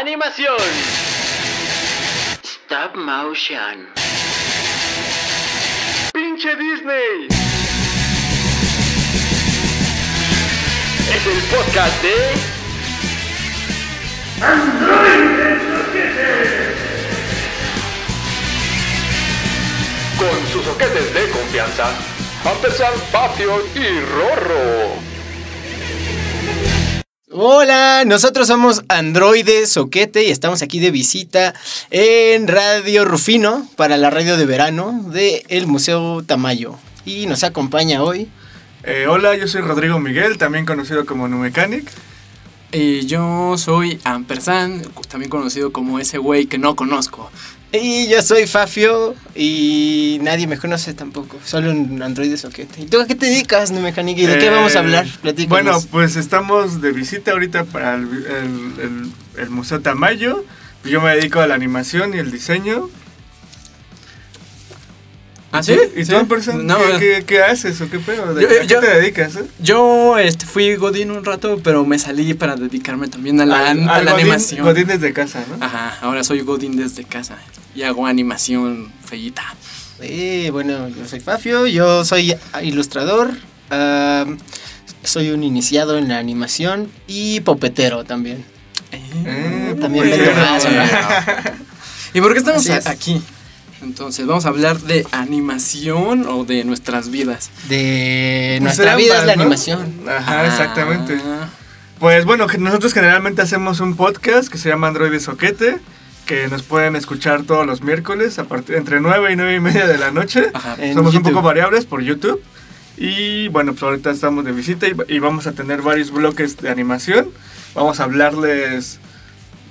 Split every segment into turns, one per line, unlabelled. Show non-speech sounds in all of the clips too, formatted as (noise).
Animación. Stop motion. Pinche Disney. Es el podcast de Con sus soquetes de confianza, Ampersand, Fafio y Rorro.
Hola, nosotros somos Androide Soquete y estamos aquí de visita en Radio Rufino para la radio de verano del Museo Tamayo. Y nos acompaña hoy.
Eh, hola, yo soy Rodrigo Miguel, también conocido como Numecanic.
Y yo soy Ampersand, también conocido como ese güey que no conozco.
Y yo soy Fafio y nadie me conoce tampoco, solo un androide soquete. ¿Y tú a qué te dedicas, no mecánica? ¿Y de qué
Eh,
vamos a hablar? Platícanos.
Bueno, pues estamos de visita ahorita para el, el- el- el Museo Tamayo. Yo me dedico a la animación y el diseño.
¿Ah,
¿Sí? ¿Y
¿Sí?
tú?
No,
¿Qué,
eh,
qué- qué haces o qué pedo? ¿De-
Yo-
¿A qué
yo-
te dedicas? eh?
Yo este, fui Godín un rato, pero me salí para dedicarme también a la,
Al-
a
al
la
Godín-
animación.
Godín desde casa, ¿no?
Ajá, ahora soy Godín desde casa y hago animación feíta.
Eh, bueno, yo soy Fafio, yo soy ilustrador, soy un iniciado en la animación y popetero también.
Eh,
También
pues,
vendo
eh,
más,
¿Y por qué estamos
es.
aquí? Entonces, vamos a hablar de animación o de nuestras vidas.
De
pues
nuestra
ambas,
vida es la
¿no?
animación.
Ajá, exactamente.
Ah,
Pues bueno, que nosotros generalmente hacemos un podcast que se llama Android Soquete, que nos pueden escuchar todos los miércoles a partir entre 9 y 9 y media de la noche.
Ajá.
Somos un poco variables por YouTube. Y bueno, pues ahorita estamos de visita y, y vamos a tener varios bloques de animación. Vamos a hablarles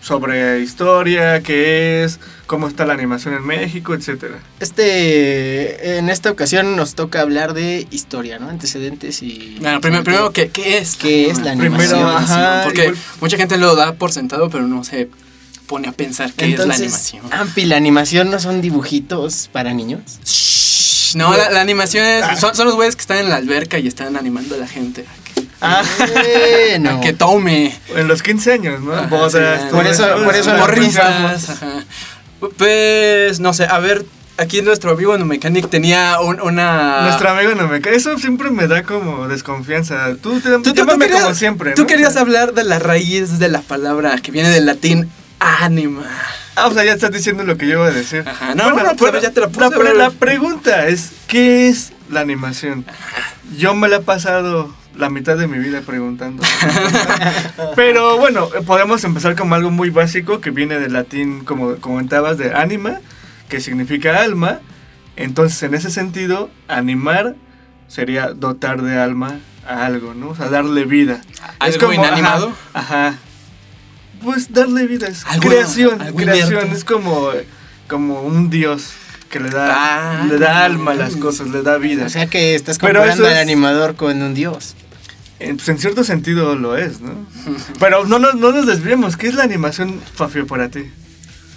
sobre historia, qué es, cómo está la animación en México, etcétera.
Este, en esta ocasión nos toca hablar de historia, ¿no? Antecedentes y...
Bueno, primero, primero ¿qué, qué es?
¿Qué es la
Primero,
animación?
ajá,
Porque
igual-
mucha gente lo da por sentado, pero no se pone a pensar qué es la
Entonces,
animación.
Ampi, ¿la animación no son dibujitos para niños?
Shh, No, la, la animación es, son, son los güeyes que están en la alberca y están animando a la gente
Ah,
Bueno.
a que tome.
en los 15 años, ¿no?
Ajá,
Bodas,
sí,
por eso- por eso
Morristas. ajá. Pues, no sé, a ver, aquí nuestro amigo Numecanic tenía un- una...
Nuestro amigo no me cae. Eso siempre me da como desconfianza. Tú, te,
Tú, tú- tú querías,
como siempre.
tú
¿no?
querías hablar de la raíz de la palabra que viene del latín anima.
Ah, o sea, ya estás diciendo lo que yo iba a decir.
Ajá, no, bueno, pero ya te la puse,
la, pre- la pregunta es, ¿qué es la animación? Yo me la he pasado la mitad de mi vida preguntando. (laughs) pero bueno, eh, podemos empezar con algo muy básico que viene del latín, como comentabas, de anima, que significa alma. Entonces, en ese sentido, animar sería dotar de alma a algo, ¿no? O sea, darle vida.
¿Algo inanimado?
Ajá, ajá. Pues darle vida es creación, creación, es como, como un dios que le da,
Ah.
le da alma a las cosas, le da vida.
O sea que estás comparando al
es-
animador con un dios.
en, pues, en cierto sentido lo es, ¿no? (laughs) Pero no, nos- no nos desviemos, ¿qué es la animación, Fafio, para ti?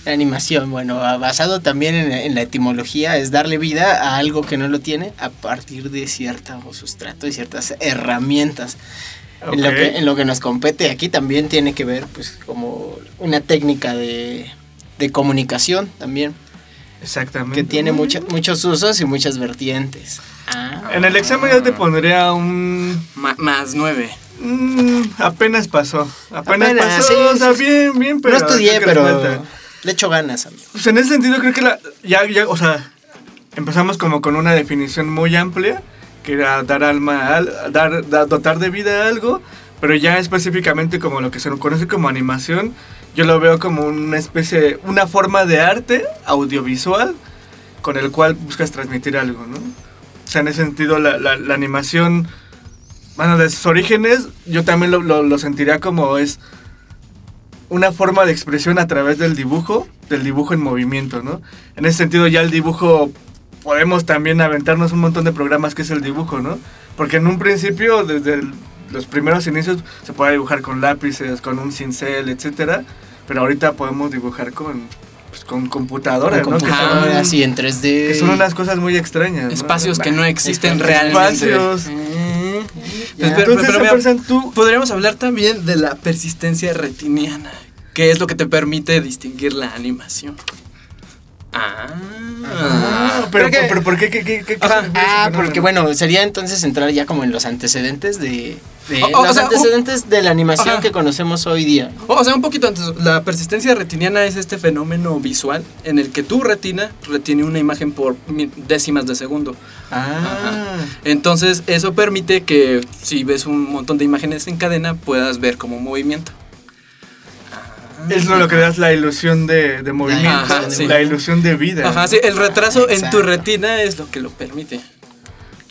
La animación, bueno, basado también en, en la etimología, es darle vida a algo que no lo tiene a partir de cierto sustrato y ciertas herramientas. En, lo que, en lo que nos compete aquí también tiene que ver, pues, como una técnica de, de comunicación también,
Exactamente.
que tiene mucha- muchos usos y muchas vertientes. Ah.
En el examen ya te pondría un...
Ma- más nueve.
mm, apenas pasó. Apenas,
Apenas,
pasó.
sí,
o sea, bien, bien, pero...
no estudié, pero le echo ganas, amigo.
Pues en ese sentido creo que la, ya, ya, o sea, empezamos como con una definición muy amplia, que era dar alma, dar, da- dotar de vida a algo, pero ya específicamente como lo que se conoce como animación, yo lo veo como una especie, una forma de arte audiovisual con el cual buscas transmitir algo, ¿no? O sea, en ese sentido la, la- la animación, bueno, de sus orígenes, yo también lo, lo- lo sentiría como es una forma de expresión a través del dibujo, del dibujo en movimiento, ¿no? En ese sentido ya el dibujo podemos también aventarnos un montón de programas que es el dibujo, ¿no? Porque en un principio, desde el- los primeros inicios, se puede dibujar con lápices, con un cincel, etcétera, pero ahorita podemos dibujar con, pues, con computadora,
Con
¿no? Que son-
computadoras y en 3D.
que son unas cosas muy extrañas. ¿no?
Espacios que no existen
Espacios.
realmente.
Espacios.
Eh.
Ya.
Pero- pero-
Entonces,
pero mira,
Ampersand, tú...
podríamos hablar también de la persistencia retiniana. que es lo que te permite distinguir la animación. Ah.
Ah, pero,
que-
pero ¿por qué? ¿Qué, qué, qué-
Ajá, Ah, porque bueno, sería entonces entrar ya como en los antecedentes de, de-
O- o
los
sea,
antecedentes de la animación
Ajá.
que conocemos hoy día.
O sea, un poquito antes, la persistencia retiniana es este fenómeno visual en el que tu retina retiene una imagen por décimas de segundo.
Ah.
Entonces, eso permite que si ves un montón de imágenes en cadena, puedas ver como movimiento.
Es lo que das la ilusión de, de movimiento,
Ajá, sí.
la ilusión de vida.
Ajá, sí, el retraso en tu retina es lo que lo permite.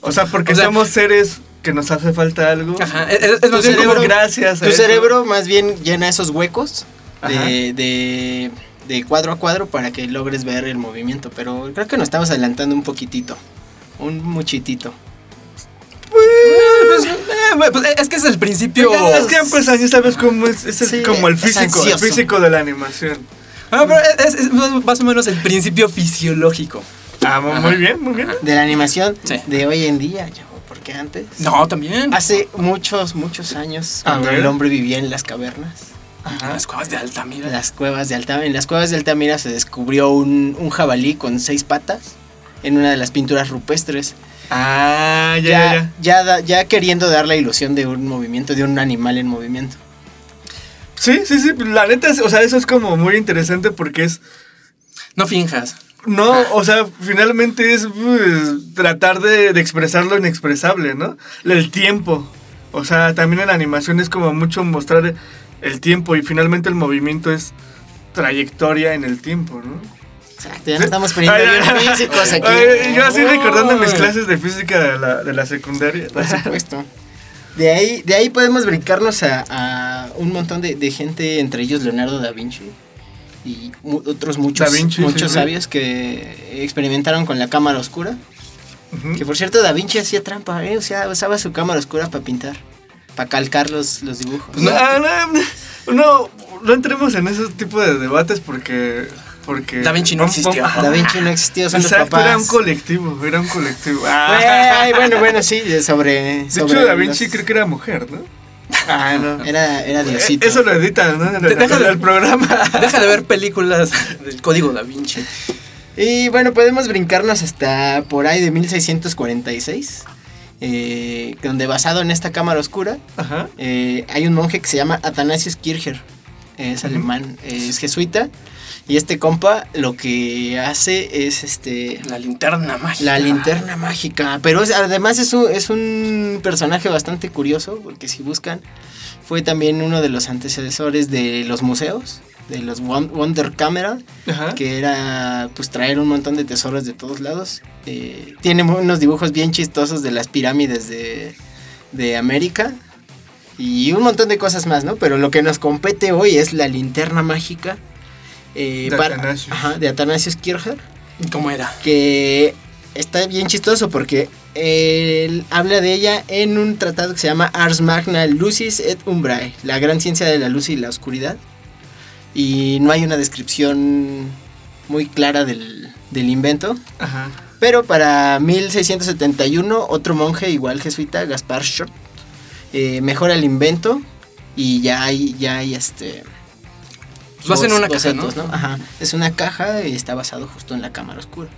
O sea, porque
O sea-
somos seres que nos hace falta algo.
Ajá, es, es- más
Tu
bien como
cerebro-
gracias a
Tu
eso.
cerebro más bien llena esos huecos de, de, de cuadro a cuadro para que logres ver el movimiento. Pero creo que nos estamos adelantando un poquitito. Un muchitito.
Pues, eh, pues, es que es el principio.
Es que pues ya sabes cómo es, es el-
Sí,
como el físico, el físico de la animación.
Ah, pero es, es más o menos el principio fisiológico.
Ah, mu- muy bien, muy bien.
De la animación
Sí.
de hoy en día, yo, porque antes.
No, también.
Hace muchos, muchos años, cuando el hombre vivía en las cavernas,
Las cuevas de Altamira.
las cuevas de Altamira, en las cuevas de Altamira se descubrió un, un jabalí con seis patas en una de las pinturas rupestres.
Ah, ya, ya,
Ya,
ya.
ya, da- ya queriendo dar la ilusión de un movimiento, de un animal en movimiento.
Sí, sí, sí. La neta, es- o sea, eso es como muy interesante porque es.
No finjas.
No, o sea, finalmente es pues, tratar de, de expresar lo inexpresable, ¿no? El tiempo. O sea, también en la animación es como mucho mostrar el tiempo y finalmente el movimiento es trayectoria en el tiempo, ¿no?
Exacto, ya nos estamos poniendo
Ay,
bien físicos aquí.
ay, yo así recordando mis clases de física de la, de la secundaria.
Por supuesto. De ahí, de ahí podemos brincarnos a, a un montón de, de gente, entre ellos Leonardo da Vinci y mu- otros muchos,
Vinci,
muchos
sí, sí.
sabios que experimentaron con la cámara oscura. Que por cierto, Da Vinci hacía trampa, ¿eh? o sea, usaba su cámara oscura para pintar, para calcar los, los dibujos.
No, no, no, no entremos en ese tipo de debates porque... porque
Da Vinci no existió.
Da Vinci no existió, son los
Exacto,
papás.
era un colectivo, era un colectivo. Ah.
Ay, bueno, bueno, sí, sobre.
De hecho, Da Vinci
los-
creo que era mujer, ¿no? Ah, no.
Era, era Diosito.
Eh, Eso lo editan, ¿no? En el,
Déjalo.
en el programa. (laughs)
Deja de ver películas del código da Vinci.
Y bueno, podemos brincarnos hasta por ahí de 1646, eh, donde basado en esta cámara oscura,
Ajá.
eh, hay un monje que se llama Athanasius Kircher, es alemán, es jesuita, y este compa lo que hace es este
La linterna mágica.
la linterna mágica, pero es- además es un, es un personaje bastante curioso, porque si buscan, fue también uno de los antecesores de los museos, de los Won- Wonder Camera,
Ajá.
que era pues traer un montón de tesoros de todos lados. Eh, tiene unos dibujos bien chistosos de las pirámides de, de América y un montón de cosas más, ¿no? Pero lo que nos compete hoy es la linterna mágica eh,
De
para-
Athanasius.
ajá, de Athanasius Kircher,
¿Cómo era?
que está bien chistoso porque él habla de ella en un tratado que se llama Ars Magna Lucis et Umbrae, la gran ciencia de la luz y la oscuridad. Y no hay una descripción muy clara del, del invento.
Ajá.
Pero para 1671, otro monje igual jesuita, Gaspar Schott, eh, mejora el invento y ya hay, ya hay este...
Lo hacen en una caja, ¿no?
Ajá. Es una caja y está basado justo en la cámara oscura.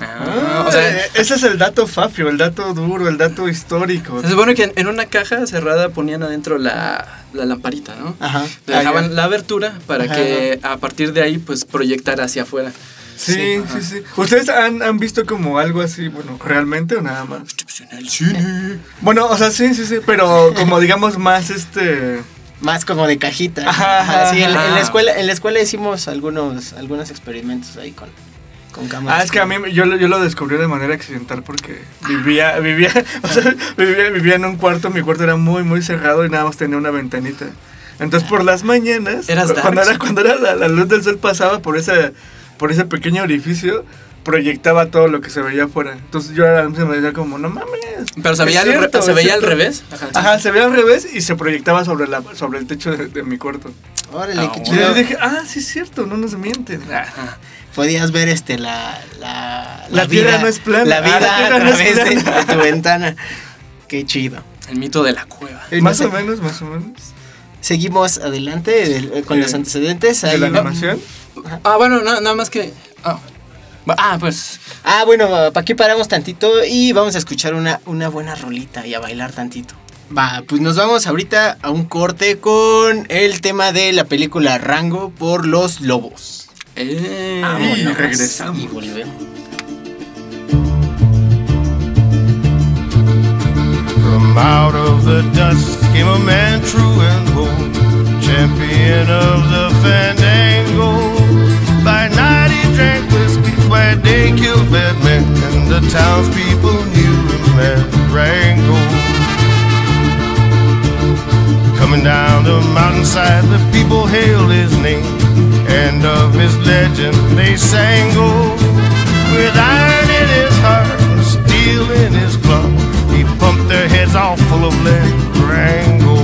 Ah, o sea,
Eh, ese es el dato fafio, el dato duro, el dato histórico.
se supone que en, en una caja cerrada ponían adentro la, la lamparita, ¿no?
Ajá.
Le dejaban
Ah, ya.
la abertura para
Ajá.
que a partir de ahí pues proyectara hacia afuera.
Sí,
Sí.
sí, sí. ¿Ustedes han, han visto como algo así, bueno, realmente o nada más?
El cine.
Bueno, o sea, sí, sí, sí, pero como digamos más este...
Más como de cajita.
Ajá,
Ajá, sí, en, en la escuela, en la escuela hicimos algunos, algunos experimentos ahí con, con cámaras.
Ah, es que a mí yo, yo lo descubrí de manera accidental porque vivía, vivía, (laughs) o sea, vivía, vivía en un cuarto, mi cuarto era muy, muy cerrado y nada más tenía una ventanita. Entonces por las mañanas,
Eras
cuando era, cuando era la, la luz del sol pasaba por ese, por ese pequeño orificio, proyectaba todo lo que se veía afuera. Entonces yo se me decía como, no mames.
Pero se veía, al,
cierto,
re- se veía al revés. Ajá.
Ajá, se veía al revés y se proyectaba sobre, la, sobre el techo de, de mi cuarto.
Órale,
Ah,
qué
Y
chido.
yo dije, ah, sí es cierto, no nos mienten.
Ajá.
Podías ver este la la,
La tierra no es plana.
La
Ah,
vida
la
a
no
través de, tu ventana. Qué chido.
El mito de la cueva.
Y no
más
sé-
o menos, más o menos.
seguimos adelante del- con
Eh,
los antecedentes.
¿De la animación?
Ah, bueno, na- nada más que. Ah, ah, pues.
Ah, bueno, para aquí paramos tantito y vamos a escuchar una, una buena rolita y a bailar tantito. Va, pues nos vamos ahorita a un corte con el tema de la película Rango por los lobos.
Eh,
Y regresamos.
Y volvemos.
From out of the dust came a man true and bold, champion of the fandango. By day killed bad men, and the townspeople knew him as Rango. Coming down the mountainside, the people hailed his name, and of his legend they sang. Oh, with iron in his heart and steel in his claw, he pumped their heads all full of lead. Rango,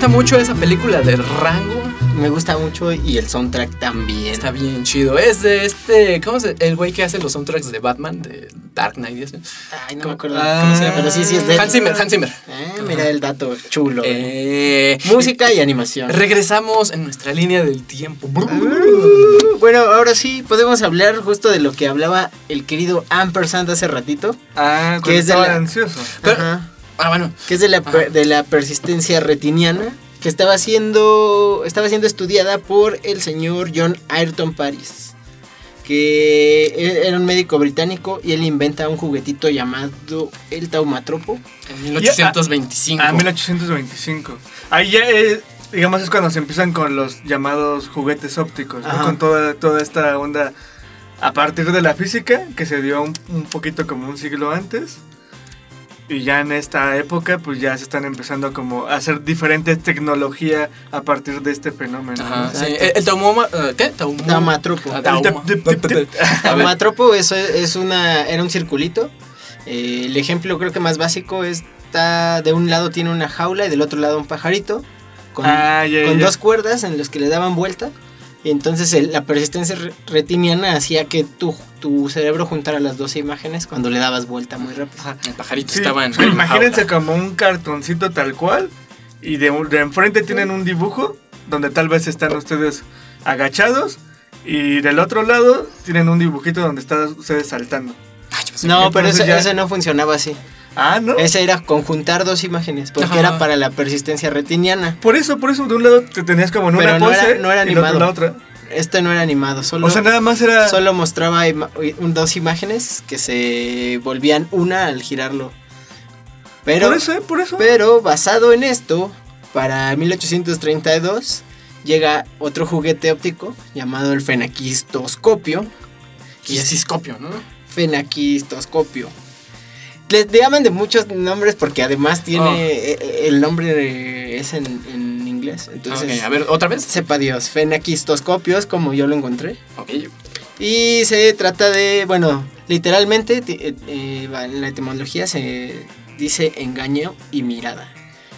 gusta mucho esa película de Rango?
Me gusta mucho y el soundtrack también.
Está bien chido. Es de este. ¿Cómo se El güey que hace los soundtracks de Batman, de Dark Knight. y eso.
Ay, no
¿Cómo-
me acuerdo
Ah,
cómo se llama, pero sí, sí es de
Hans Zimmer, Hans Zimmer.
Ah, mira el dato chulo.
Eh,
Música y animación.
Regresamos en nuestra línea del tiempo.
Uh, Bueno, ahora sí podemos hablar justo de lo que hablaba el querido Ampersand hace ratito,
Ah,
Que es de
estaba
la-
ansioso.
Pero-
Ajá.
Ah, bueno.
que es de la,
Ajá.
de la persistencia retiniana, que estaba siendo, estaba siendo estudiada por el señor John Ayrton Paris, que e- era un médico británico y él inventa un juguetito llamado el taumatropo.
En 1825.
Ah, 1825. Ahí ya, eh, digamos, es cuando se empiezan con los llamados juguetes ópticos, ¿no? Con toda, toda esta onda a partir de la física, que se dio un, un poquito como un siglo antes. Y ya en esta época, pues ya se están empezando como a hacer diferentes tecnología a partir de este fenómeno.
El, el taumoma.
Taumatropo.
Ah, tauma-. (laughs)
Taumatropo eso es, es una, era un circulito. Eh, el ejemplo creo que más básico está de un lado tiene una jaula y del otro lado un pajarito con,
Ah,
con dos cuerdas en las que le daban vuelta Y entonces el- la persistencia re- retiniana hacía que tu, tu cerebro juntara las 12 imágenes cuando le dabas vuelta muy rápido.
El pajarito
Sí,
estaba en. la
imagínense
jaula.
como un cartoncito tal cual y de, de enfrente tienen un dibujo donde tal vez están ustedes agachados y del otro lado tienen un dibujito donde están ustedes saltando.
Ay, pensé
No, pero ese,
ya-
ese no funcionaba así.
Ah, ¿no?
Ese era conjuntar dos imágenes, porque
Ajá.
era para la persistencia retiniana.
Por eso, por eso, de un lado te tenías como en
Pero
una
no
pose
era- no era
y
animado.
la otra.
Este no era animado, solo,
O sea, nada más era...
solo mostraba ima- un- dos imágenes que se volvían una al girarlo. Pero,
por eso, eh, por eso.
pero basado en esto, para 1832 llega otro juguete óptico llamado el fenaquistoscopio.
¿no?
Fenaquistoscopio. Le le llaman de muchos nombres porque además tiene
Oh.
eh, eh, el nombre es en, en inglés. Entonces,
Ok, a ver, ¿otra vez?
sepa Dios, fenaquistoscopio es como yo lo encontré.
Ok.
Y se trata de, bueno, literalmente ti- eh, eh, en la etimología se dice engaño y mirada.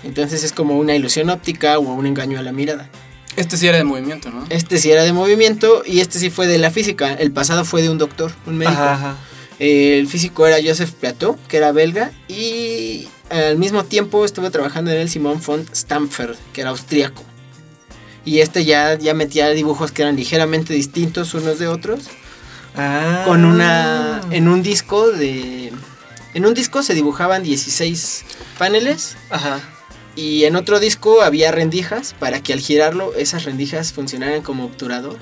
Entonces es como una ilusión óptica o un engaño a la mirada.
Este sí era de movimiento, ¿no?
Este sí era de movimiento y este sí fue de la física. El pasado fue de un doctor, un médico.
Ajá, ajá.
Eh, el físico era Joseph Plateau, que era belga, y al mismo tiempo estuvo trabajando en el Simon von Stamford, que era austríaco. Y este ya, ya metía dibujos que eran ligeramente distintos unos de otros,
Ah.
con una en un disco de en un disco se dibujaban 16 paneles
Ajá.
y en otro disco había rendijas para que al girarlo esas rendijas funcionaran como obturador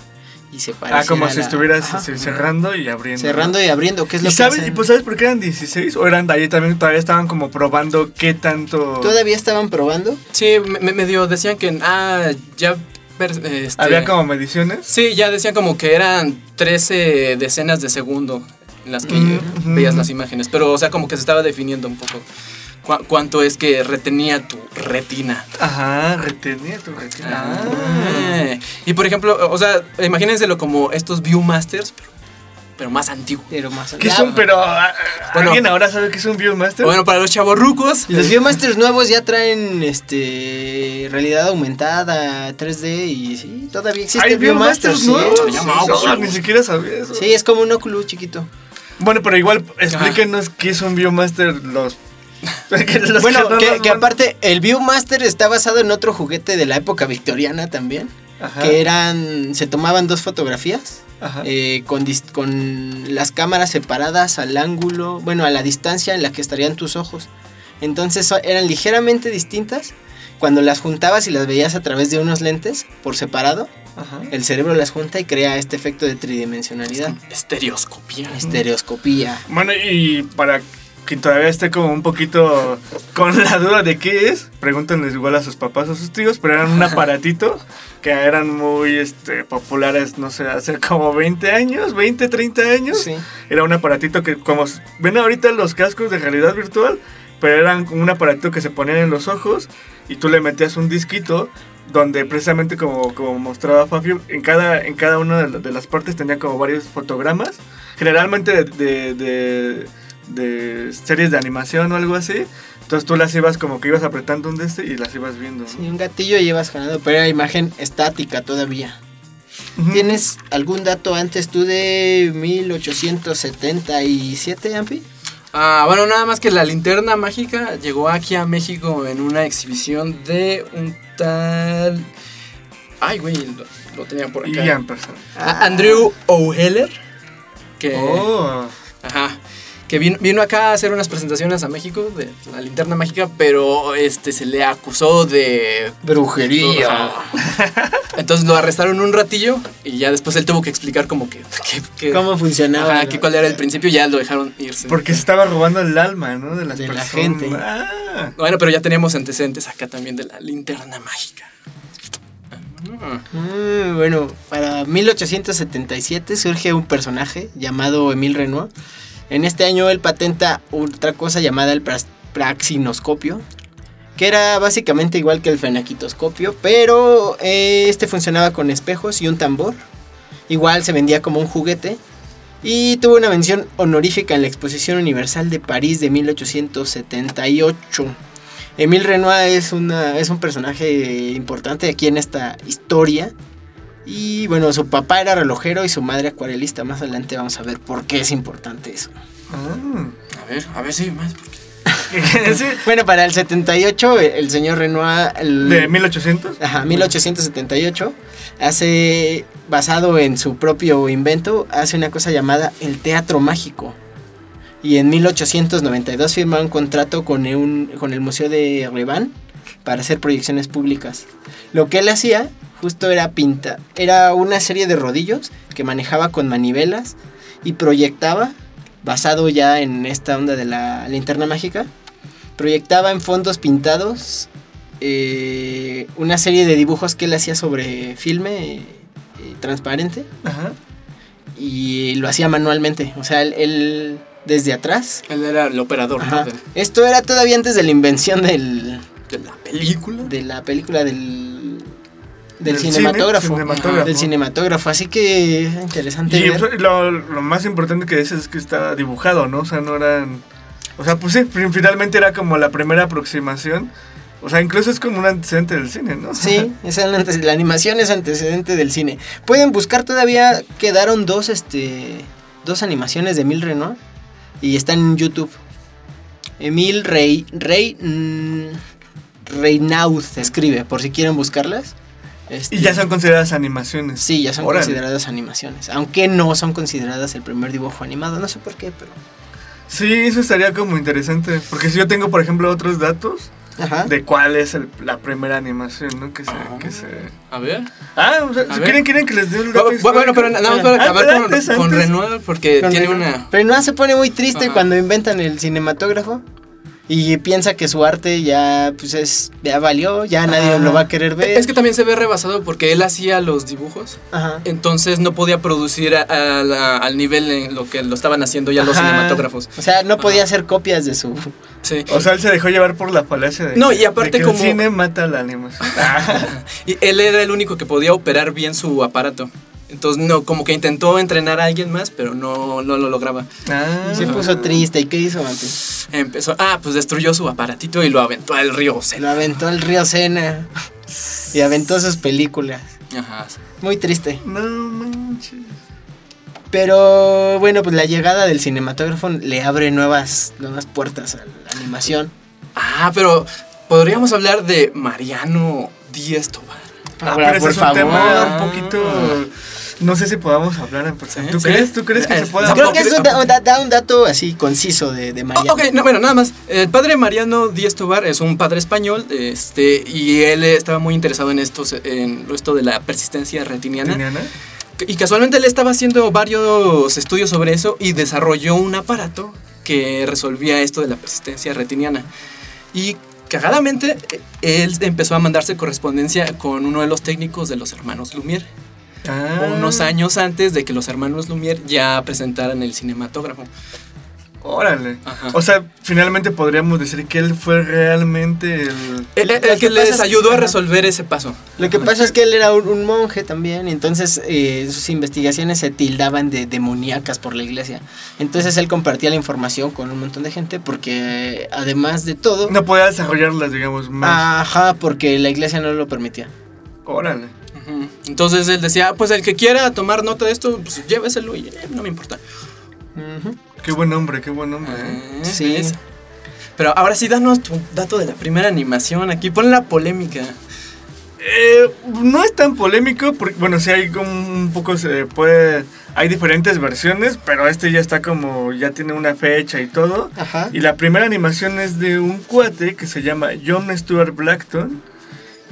y se
Ah, como
a
si
la-
estuvieras
Ajá.
este, cerrando y abriendo.
cerrando y abriendo, que es lo
¿Y,
que
sabes,
hacen.
¿Y pues sabes por qué eran 16? ¿O eran de ahí también? Todavía estaban como probando qué tanto...
Todavía estaban probando.
Sí, me, me- medio decían que. Ah, ya. este,
Había como mediciones.
Sí, ya decían como que eran 13 decenas de segundo en las que
Mm,
veías las imágenes. Pero, o sea, como que se estaba definiendo un poco cuánto es que retenía tu retina.
Ajá, retenía tu retina.
Ah. Y por ejemplo, o sea, imagínenselo como estos Viewmasters, pero, pero más antiguos.
Pero más
¿Qué
Ya,
son? Pero... ah,
Bueno.
¿Alguien ahora sabe qué es un Viewmaster?
Bueno, para los chavorrucos.
Los Viewmasters nuevos ya traen este realidad aumentada, 3D y sí, todavía existe
¿Hay. Viewmasters
Sí,
nuevos? No,
Oculus.
ni siquiera sabía eso.
Sí, es como un Oculus chiquito.
Bueno, pero igual explíquenos qué es un Viewmaster los...
bueno,
no
que, aparte el Viewmaster está basado en otro juguete de la época victoriana también,
Ajá,
que eran se tomaban dos fotografías
ajá.
eh, con, dis- con las cámaras separadas al ángulo, bueno, a la distancia en la que estarían tus ojos. Entonces eran ligeramente distintas. Cuando las juntabas y las veías a través de unos lentes por separado,
ajá.
el cerebro las junta y crea este efecto de tridimensionalidad.
Estereoscopía.
Estereoscopía.
Bueno, y para quien todavía esté como un poquito con la duda de qué es, pregúntenles igual a sus papás o sus tíos, pero eran un aparatito que eran muy este, populares, no sé, hace como 20 años, 20, 30 años.
Sí.
Era un aparatito que, como ven ahorita los cascos de realidad virtual, pero eran un aparatito que se ponían en los ojos y tú le metías un disquito donde precisamente como, como mostraba Fabio, en cada, en cada una de las partes tenía como varios fotogramas, generalmente de, de, de- de series de animación o algo así. Entonces tú las ibas como que ibas apretando un de este y las ibas viendo. ¿no?
Sí, un gatillo llevas jalando, pero era imagen estática todavía. ¿Tienes algún dato antes tú de 1877, Ampi?
Ah, bueno, nada más que la linterna mágica llegó aquí a México en una exhibición de un tal. Ay, güey, lo, lo tenía por acá.
Y Ampersand.
A- Andrew O'Heller. Que.
Oh.
Ajá. Que vino, vino acá a hacer unas presentaciones a México de la linterna mágica, pero este se le acusó de.
Brujería.
Entonces lo arrestaron un ratillo y ya después él tuvo que explicar como que. que- que-
¿Cómo funcionaba?
Ajá, que cuál era el principio y ya lo dejaron irse.
Porque se estaba robando el alma, ¿no? De las
De la
personas.
gente.
Ah.
Bueno, pero ya teníamos antecedentes acá también de la linterna mágica.
Mm, bueno, para 1877 surge un personaje llamado Emile Renoir. En este año él patenta otra cosa llamada el praxinoscopio, que era básicamente igual que el fenaquitoscopio, pero eh, este funcionaba con espejos y un tambor. Igual se vendía como un juguete y tuvo una mención honorífica en la Exposición Universal de París de 1878. Emile Renoir es, una, es un personaje importante aquí en esta historia Y bueno, su papá era relojero y su madre acuarelista. Más adelante vamos a ver por qué es importante eso.
Ah.
A ver, a ver si más. porque- (laughs)
Sí,
Bueno, para el 78, el, el señor Renoir... el-
¿De 1800?
Ajá, 1878, hace, basado en su propio invento, hace una cosa llamada el teatro mágico. Y en 1892 firma un contrato con, un- con el Museo de Revan para hacer proyecciones públicas. Lo que él hacía justo era pinta, era una serie de rodillos que manejaba con manivelas y proyectaba, basado ya en esta onda de la linterna mágica, proyectaba en fondos pintados eh, una serie de dibujos que él hacía sobre filme eh, transparente
Ajá.
y lo hacía manualmente. O sea, él, él desde atrás.
Él era el operador,
Esto era todavía antes de la invención del,
de la película.
de la película del, del
Del cine,
cinematógrafo. Del cinematógrafo. Así que es interesante.
Y
ver.
lo, lo más importante que dices es que está dibujado, ¿no? O sea, no eran... O sea, pues sí, fin- finalmente era como la primera aproximación. O sea, incluso es como un antecedente del cine, ¿no?
Sí, (laughs) es el antes- la animación es antecedente del cine. Pueden buscar todavía, quedaron dos, este, dos animaciones de Emil Renoir y están en YouTube. Emil Rey, Rey, mm, Reynaud escribe, por si quieren buscarlas. Este,
Y ya son consideradas animaciones.
Sí, ya son
Órale.
consideradas animaciones, aunque no son consideradas el primer dibujo animado, no sé por qué, pero...
Sí, eso estaría como interesante. Porque si yo tengo, por ejemplo, otros datos
Ajá.
de cuál es el- la primera animación, ¿no? Que se...
Ah.
Que se...
A ver.
Ah, o sea,
A
si
ver.
quieren, quieren que les dé el dato
bu- Bueno, pero nada más para
Ah,
acabar con,
antes,
con. Renoir, porque
Con
tiene
Renoir.
una.
Pero se pone muy triste
Ajá.
cuando inventan el cinematógrafo y piensa que su arte ya pues es ya valió, ya nadie
Ajá.
lo va a querer ver.
Es que también se ve rebasado porque él hacía los dibujos.
Ajá.
Entonces no podía producir a- a la- al nivel en lo que lo estaban haciendo ya los
Ajá.
cinematógrafos.
O sea, no podía
Ajá.
hacer copias de su
Sí.
O sea, él se dejó llevar por la falacia de
No, y aparte
de que
como-
el cine mata la animación. (laughs)
Y él era el único que podía operar bien su aparato. Entonces, no, como que intentó entrenar a alguien más, pero no, no lo lograba.
Ah.
se puso triste y qué hizo antes.
Empezó, ah, pues destruyó su aparatito y lo aventó al río
Se
Sena.
lo aventó al río Sena y aventó sus películas.
Ajá.
Muy triste.
No manches.
Pero bueno, pues la llegada del cinematógrafo le abre nuevas nuevas puertas a la animación.
Ah, pero podríamos hablar de Mariano Díaz Tobar.
Ah,
Ahora,
pero ese
por
es un
favor.
tema un poquito. No sé si podamos hablar en persona. ¿Tú
sí.
crees? ¿Tú crees que
Eh,
se pueda
Creo que eso da, da- da un dato así conciso de, de
Oh,
Mariano.
ok, no, bueno, nada más. El padre Mariano Díaz Tobar es un padre español, este, y él estaba muy interesado en esto, en esto de la persistencia retiniana.
Tiniana?
Y casualmente él estaba haciendo varios estudios sobre eso y desarrolló un aparato que resolvía esto de la persistencia retiniana. Y cagadamente, eh, él empezó a mandarse correspondencia con uno de los técnicos de los hermanos Lumière.
Ah.
Unos años antes de que los hermanos Lumière ya presentaran el cinematógrafo.
Órale.
Ajá.
O sea, finalmente podríamos decir que él fue realmente el.
El, el-
Lo
el
que
que
pasa es
les
que-
ayudó a resolver ese paso.
Lo que pasa es que él era un, un monje también, y entonces eh, sus investigaciones se tildaban de demoníacas por la iglesia. Entonces él compartía la información con un montón de gente porque además de todo,
No podía desarrollarlas, digamos, más.
ajá, porque la iglesia no lo permitía.
Órale.
Entonces él decía, "Ah, pues el que quiera tomar nota de esto, pues lléveselo y eh, no me importa.
Qué buen hombre, qué buen hombre. ¿eh?
Eh,
Sí.
¿ves? Pero ahora sí, danos tu dato de la primera animación. Aquí pon la polémica.
Eh, no es tan polémico, porque, bueno, sí hay como un poco, se puede, hay diferentes versiones, pero este ya está como, ya tiene una fecha y todo.
Ajá.
Y la primera animación es de un cuate que se llama John Stuart Blackton.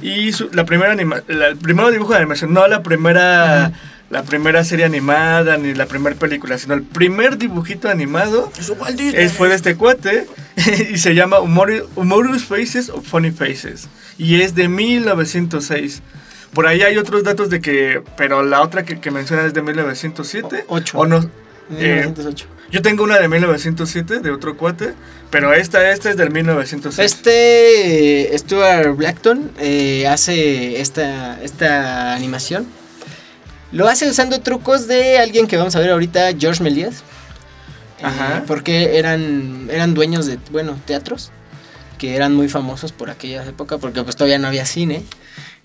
Y su- la primera anima la- el primer dibujo de animación, no la primera, la primera serie animada ni la primera película, sino el primer dibujito animado
Es
fue de este cuate (laughs) y se llama Humor- Humorous Faces o Funny Faces. Y es de 1906. Por ahí hay otros datos de que, pero la otra que, que menciona es de 1907.
O- ocho.
O no. Eh,
1908.
yo tengo una de 1907 de otro cuate, pero esta, esta es del 1906.
Este eh, Stuart Blackton eh, hace esta, esta animación. Lo hace usando trucos de alguien que vamos a ver ahorita, George Méliès. Eh,
Ajá.
porque eran, eran dueños de, bueno, teatros. que eran muy famosos por aquella época, porque pues todavía no había cine.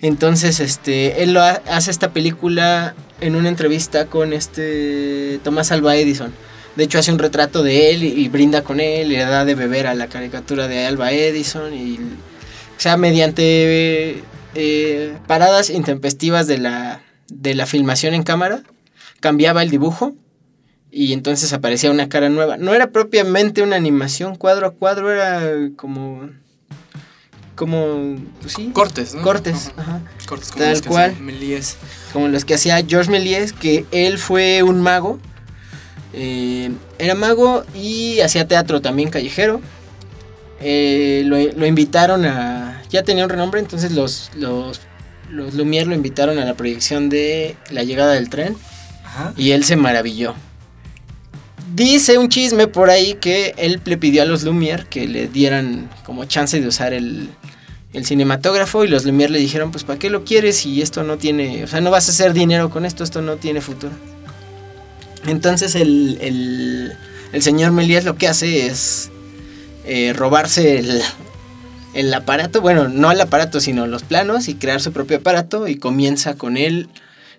Entonces, este, él lo ha- hace esta película en una entrevista con este Tomás Alba Edison. De hecho, hace un retrato de él y, y brinda con él, y le da de beber a la caricatura de Alba Edison. Y, o sea, mediante eh, paradas intempestivas de la, de la filmación en cámara, cambiaba el dibujo y entonces aparecía una cara nueva. No era propiamente una animación cuadro a cuadro, era como. como. Pues sí.
Cortes, ¿no?
Cortes,
Ajá. Cortes como
Tal
que
cual.
Méliès.
Como los que hacía George Méliès, que él fue un mago. eh, era mago y hacía teatro también callejero. Eh, lo, lo invitaron a. Ya tenía un renombre, entonces los, los, los Lumière lo invitaron a la proyección de La llegada del tren.
Ajá.
Y él se maravilló. Dice un chisme por ahí que él le pidió a los Lumière que le dieran como chance de usar el, el cinematógrafo y los Lumière le dijeron, pues ¿para qué lo quieres si esto no tiene, o sea, no vas a hacer dinero con esto, esto no tiene futuro. Entonces el, el, el señor Méliès lo que hace es eh, robarse el, el aparato, bueno, no el aparato, sino los planos y crear su propio aparato y comienza con él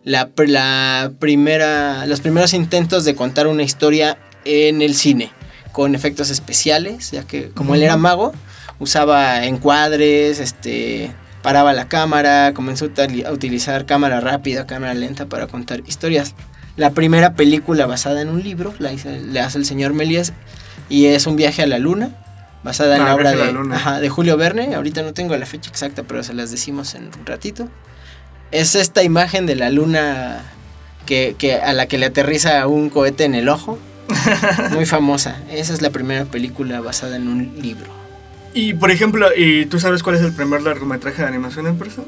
la, la primera, los primeros intentos de contar una historia en el cine con efectos especiales, ya que como él era mago, usaba encuadres, este, paraba la cámara, comenzó a utili- a utilizar cámara rápida, cámara lenta para contar historias. La primera película basada en un libro la hace el señor Méliès y es un viaje a la luna, basada en
Ah,
la obra
la
de,
Luna.
ajá, de Julio Verne. Ahorita no tengo la fecha exacta, pero se las decimos en un ratito. Es esta imagen de la luna que, que- a la que le aterriza un cohete en el ojo. (laughs) Muy famosa. Esa es la primera película basada en un libro.
Y por ejemplo, ¿y tú sabes cuál es el primer largometraje de animación en persona?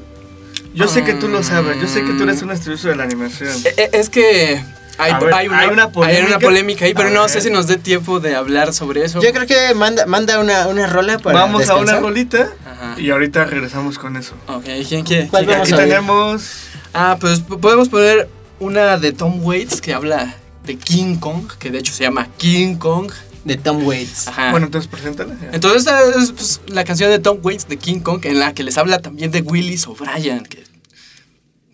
Yo sé que tú lo sabes, yo sé que tú eres un estudioso de la animación.
Eh, eh, Es que hay,
ver,
hay una,
hay una
hay
polémica.
una polémica ahí, pero
A
no
ver.
sé si nos dé tiempo de hablar sobre eso.
Yo creo que manda, manda una, una rola para
Vamos a una
descansar.
rolita
Ajá.
y ahorita regresamos con eso.
Ok, ¿quién quiere?
¿Cuál vamos
aquí
a
tenemos...
Ah, pues podemos poner una de Tom Waits que habla de King Kong, que de hecho se llama King Kong.
De Tom Waits.
Ajá.
Bueno, entonces preséntala.
Entonces esta es pues, la canción de Tom Waits de King Kong en la que les habla también de Willis O'Brien, que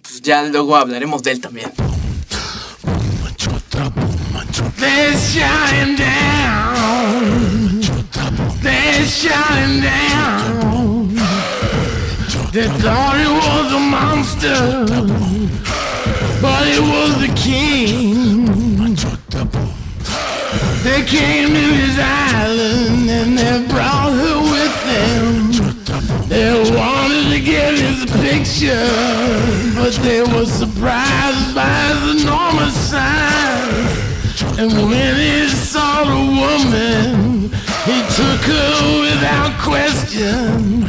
pues ya luego hablaremos de él también.
They're shutting down. They're shutting down. They thought it was a monster, but it was the king. They came to his island and they brought her with them. They wanted to get his picture, but they were surprised by his enormous size. And when he saw the woman, he took her without question.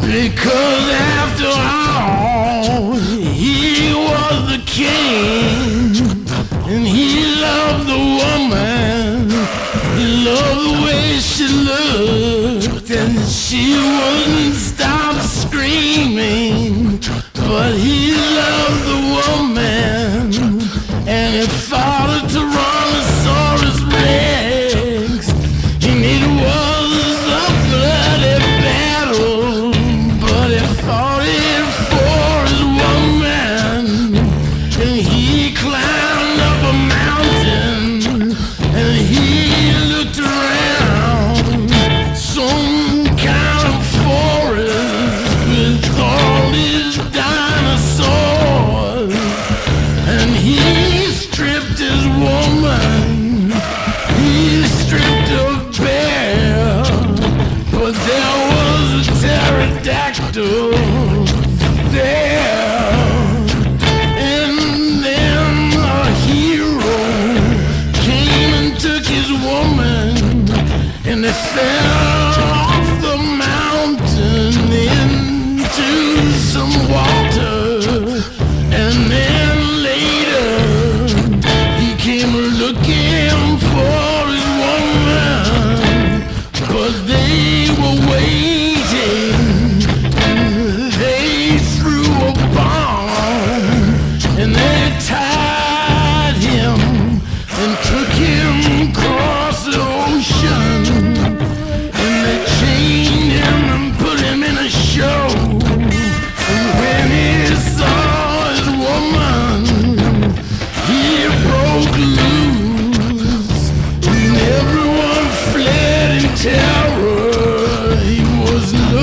Because after all, he was the king.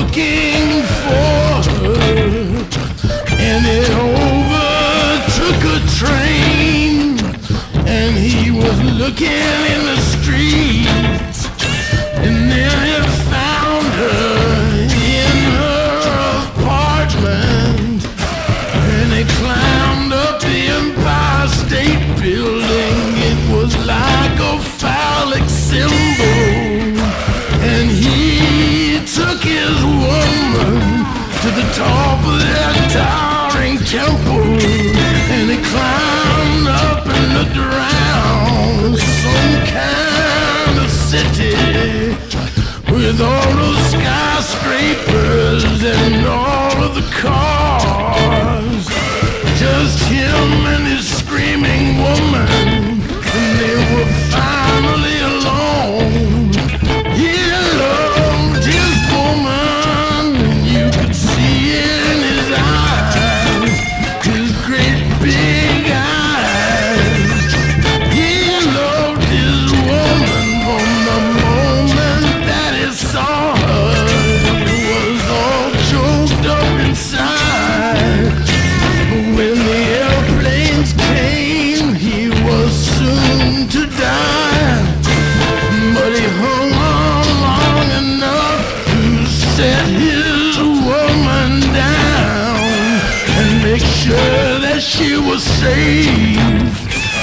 Looking for her, and it overtook a train, and he was looking in the with all those skyscrapers and all of the cars.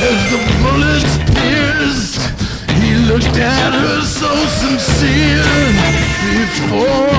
As the bullets pierced, he looked at her so sincere. Before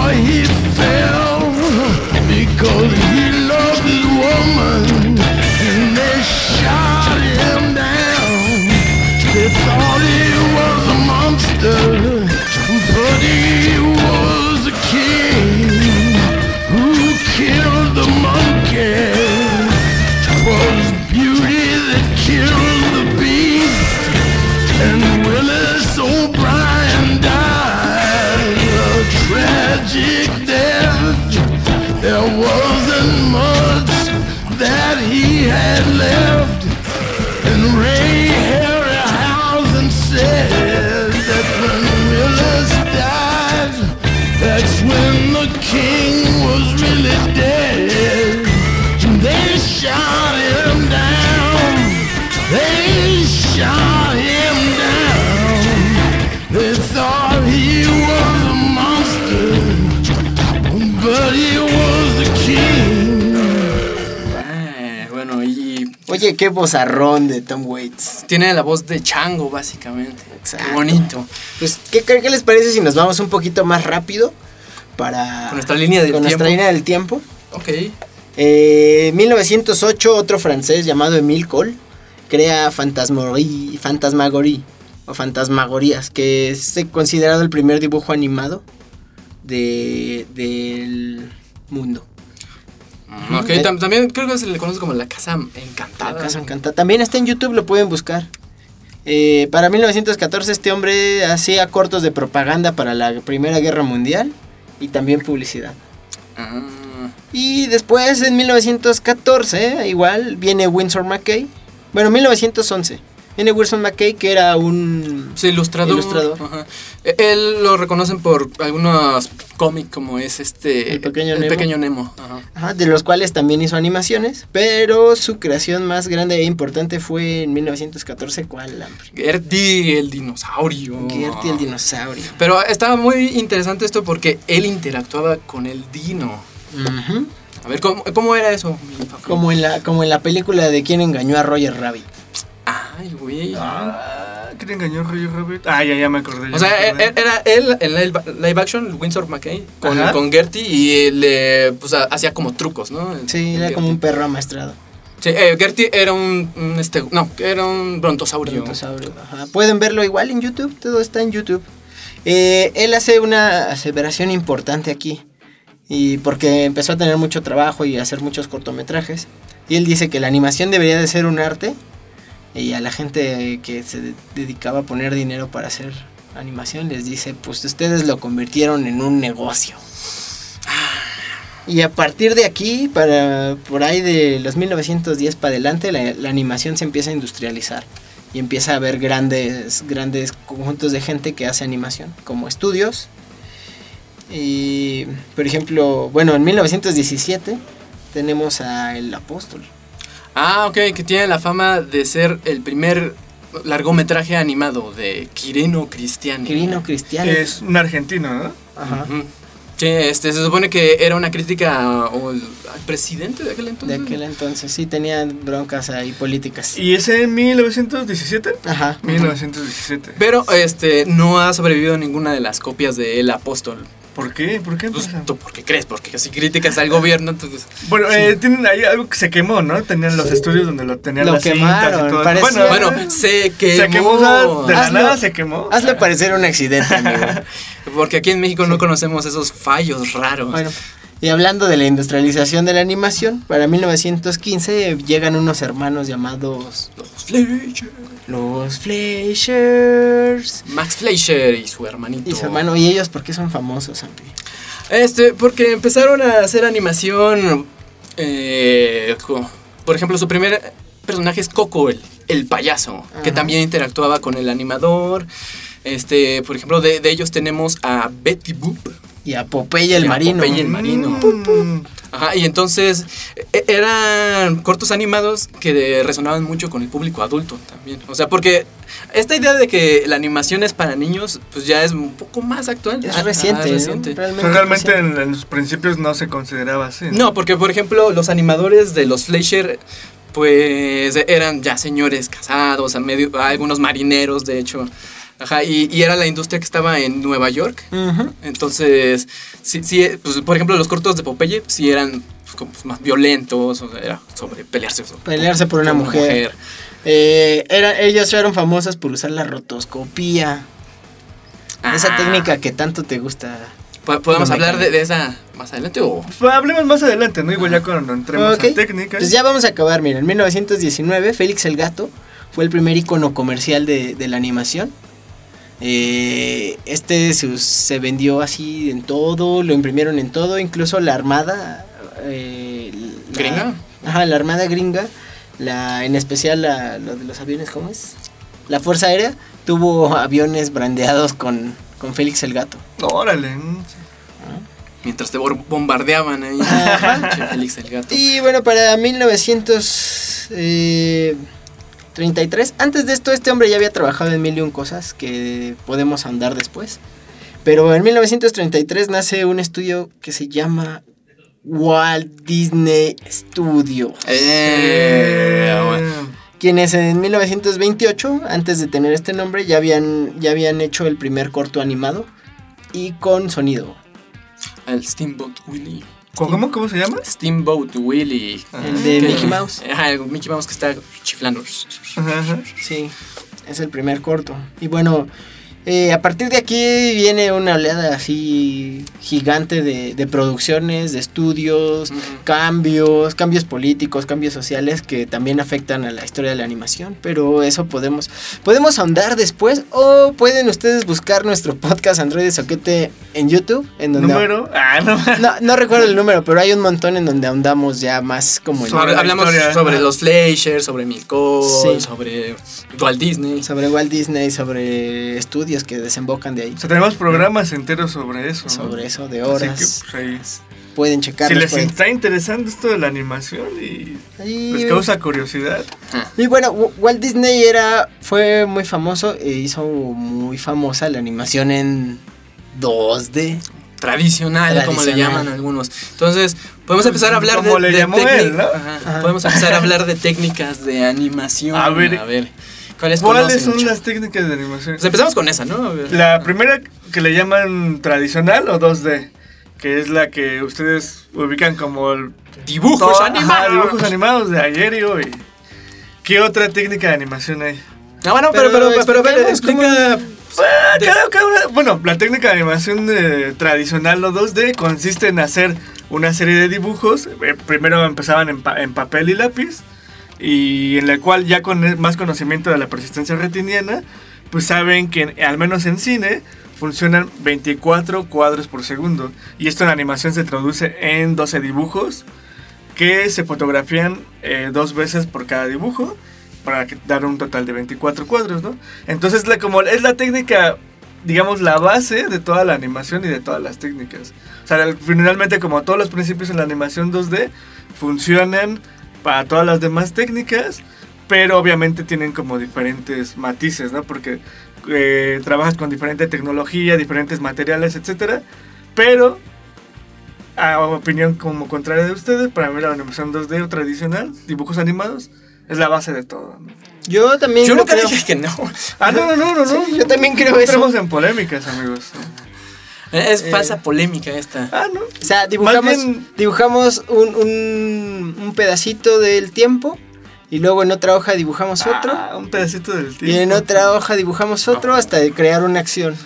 Oye, qué bozarrón de Tom Waits.
tiene la voz de chango, básicamente.
Exacto.
Qué bonito.
Pues, ¿qué, qué, les parece si nos vamos un poquito más rápido para...
Con nuestra línea del
con nuestra
tiempo.
línea del tiempo?
Ok.
Eh, 1908, otro francés llamado Emile Cole crea Fantasmagorie, Fantasmagorie o Fantasmagorías, que es considerado el primer dibujo animado de, del mundo.
Ok, tam- también creo que se le conoce como la casa encantada.
La Casa Encantada. También está en YouTube, lo pueden buscar. Eh, para 1914 este hombre hacía cortos de propaganda para la Primera Guerra Mundial y también publicidad.
Ah,
Y después en 1914 igual viene Winsor McKay. Bueno, 1911. Viene Winsor McKay que era un...
sí, ilustrador.
Ilustrador.
Ajá. E- Él lo reconocen por algunos cómics como es este...
El Pequeño
el
Nemo.
Pequeño Nemo. Ajá.
Ajá, de los cuales también hizo animaciones, pero su creación más grande e importante fue en 1914, ¿cuál? Hambre?
Gertie el dinosaurio.
Gertie el dinosaurio.
Pero estaba muy interesante esto porque él interactuaba con el dino.
Ujú.
A ver, ¿cómo, cómo era eso?
Como en la como en la película de quién engañó a Roger Rabbit.
Ay, güey.
Ah, ¿Quién engañó a Roger Rabbit? Ah, ya, ya me acordé. ya
O sea,
me
e-
acordé.
e- era él en live, action, Winsor McKay, con,
Ajá.
con Gertie y le pues, ha- hacía como trucos, ¿no?
Sí, era como un perro amaestrado.
Sí, eh, Gertie era un, un, este, no, era un brontosaurio.
Brontosaurio, ajá. Pueden verlo igual en YouTube, todo está en YouTube. Eh, él hace una aseveración importante aquí. Y porque empezó a tener mucho trabajo y a hacer muchos cortometrajes. Y él dice que la animación debería de ser un arte. Y a la gente que se de- dedicaba a poner dinero para hacer animación les dice, pues ustedes lo convirtieron en un negocio. Y a partir de aquí, para por ahí de los 1910 para adelante, la, la animación se empieza a industrializar y empieza a haber grandes, grandes conjuntos de gente que hace animación, como estudios. Y, por ejemplo, bueno, en 1917 tenemos a El Apóstol.
Ah, ok, que tiene la fama de ser el primer largometraje animado de Quirino Cristiani.
Quirino Cristiano.
Es un argentino, ¿no?
Ajá.
Ujú. Sí, este, se supone que era una crítica al presidente de aquel
De
entonces.
aquel entonces, sí, tenían broncas ahí políticas.
¿Y ese en 1917?
Ajá.
1917.
Pero este no ha sobrevivido ninguna de las copias de El Apóstol.
¿Por qué? ¿Por qué?
Pues,
pasa?
¿Tú por qué crees? Porque si críticas al gobierno, entonces...
Bueno, eh, tienen ahí algo que se quemó, ¿no? Tenían los estudios donde lo tenían
Lo
las cintas
quemaron,
y todo.
parece-
Bueno,
Bueno, se quemó.
se quemó, de la
Hazlo.
nada se quemó.
Hazle parecer un accidente, amigo. (laughs)
Porque aquí en México no conocemos esos fallos raros.
Bueno, y hablando de la industrialización de la animación, para 1915 llegan unos hermanos llamados
Los Fleischer.
los Fleischers.
Max Fleischer y su hermanito.
Y su hermano, ¿y ellos por qué son famosos, amigo?
Este, porque empezaron a hacer animación. eh, por ejemplo, su primer personaje es Coco, el, el payaso, que también interactuaba con el animador. Este, por ejemplo, de, de ellos tenemos a Betty Boop.
Y a Popeye el
Y a
marino.
Popeye el marino.
Mm.
Ajá, y entonces e- eran cortos animados que resonaban mucho con el público adulto también. O sea, porque esta idea de que la animación es para niños, pues ya es un poco más actual.
Es
Ah,
reciente,
ah, reciente.
Realmente,
realmente
reciente.
en, en los principios no se consideraba así.
No, porque por ejemplo, los animadores de los Fleischer, pues eran ya señores casados, a medio, algunos marineros, de hecho. Ajá, y, y era la industria que estaba en Nueva York. Entonces, sí, sí, pues, por ejemplo, los cortos de Popeye sí eran pues, como, pues, más violentos, o sea, era sobre pelearse. sobre-
Pelearse por una mujer. Eh, era, ellos fueron famosos por usar la rotoscopía. Esa
Ah,
técnica que tanto te gusta.
po- ¿Podemos
No
hablar de, esa más adelante o...?
Pues hablemos más adelante, ¿no? Igual ya cuando entremos
Ok.
a técnicas.
Pues ya vamos a acabar, mira, en 1919 Félix el Gato fue el primer icono comercial de, de la animación. Eh, este se, se vendió así en todo, lo imprimieron en todo, incluso la armada eh, la-
¿Gringa?
Ajá, la armada gringa, la, en especial la, lo de los aviones, ¿cómo es? La Fuerza Aérea tuvo aviones brandeados con, con Félix el Gato.
Órale. mm.
Mientras te bombardeaban ahí. (laughs) Félix el gato.
Y bueno, para 1933, antes de esto, este hombre ya había trabajado en mil y un cosas que podemos andar después. Pero en 1933 nace un estudio que se llama Walt Disney Studios.
Eh, bueno.
Quienes en 1928, antes de tener este nombre, ya habían, ya habían hecho el primer corto animado y con sonido.
El Steamboat Willie.
¿Cómo, ¿Cómo se llama?
Steamboat Willie.
El de Mickey Mouse.
Ajá, el Mickey Mouse que está chiflando.
Ajá, ajá.
Sí, es el primer corto. Y bueno, eh, a partir de aquí viene una oleada así gigante de, de producciones, de estudios, cambios, cambios políticos, cambios sociales que también afectan a la historia de la animación. Pero eso podemos, podemos ahondar después o pueden ustedes buscar nuestro podcast Android de Soquete en YouTube. En donde
Número. Ah, no.
No, no recuerdo el número, pero hay un montón en donde ahondamos ya más como en...
Sobre la
Hablamos
historia.
sobre los Fleischer, sobre Milko,
Sí.
sobre Walt Disney.
sobre Walt Disney, sobre estudios que desembocan de ahí.
O sea, tenemos programas enteros sobre eso. ¿no?
Sobre eso de
Así
horas.
que, pues, ahí.
Pueden checar.
Si les está interesando esto de la animación y les causa curiosidad,
Y bueno, Wa- Walt Disney era, fue muy famoso e hizo muy famosa la animación en 2D.
Tradicional, como le llaman algunos. Entonces, podemos empezar a hablar
Como
de,
le
de
llamó él, ¿no?
Ajá.
Ajá.
Podemos empezar a hablar de técnicas de animación.
A ver,
¿cuáles,
¿cuáles son
mucho?
las técnicas de animación?
Pues empezamos con esa, ¿no?
La primera que le llaman tradicional o 2D, que es la que ustedes ubican como el
Dibujos
todo- ajá,
animados.
dibujos animados de ayer y hoy. ¿Qué otra técnica de animación hay?
Ah, bueno, pero, pero, pero, pero, explica.
Ah,
De-
cada- cada una- bueno, la técnica de animación eh, tradicional o 2D consiste en hacer una serie de dibujos. eh, primero empezaban en, pa- en papel y lápiz, y en la cual ya con más conocimiento de la persistencia retiniana, pues saben que al menos en cine funcionan 24 cuadros por segundo. Y esto en animación se traduce en 12 dibujos que se fotografían eh, dos veces por cada dibujo para dar un total de 24 cuadros, ¿no? Entonces la, como es la técnica digamos, la base de toda la animación y de todas las técnicas. O sea, finalmente como todos los principios en la animación 2D funcionan para todas las demás técnicas, pero obviamente tienen como diferentes matices, ¿no? Porque eh, trabajas con diferente tecnología, diferentes materiales, etcétera, pero a opinión como contraria de ustedes, para mí la animación 2D o tradicional, dibujos animados, es la base de todo. ¿no?
Yo también
Yo nunca
creo.
dije que no.
Ah, no, no, no, no, no.
Sí, yo también creo
No
eso.
entremos en polémicas, amigos.
Es falsa polémica esta.
Ah, no.
O sea, dibujamos,
bien-
dibujamos un, un, un pedacito del tiempo y luego en otra hoja dibujamos otro
Ah, un pedacito del tiempo.
y en otra hoja dibujamos otro hasta crear una acción.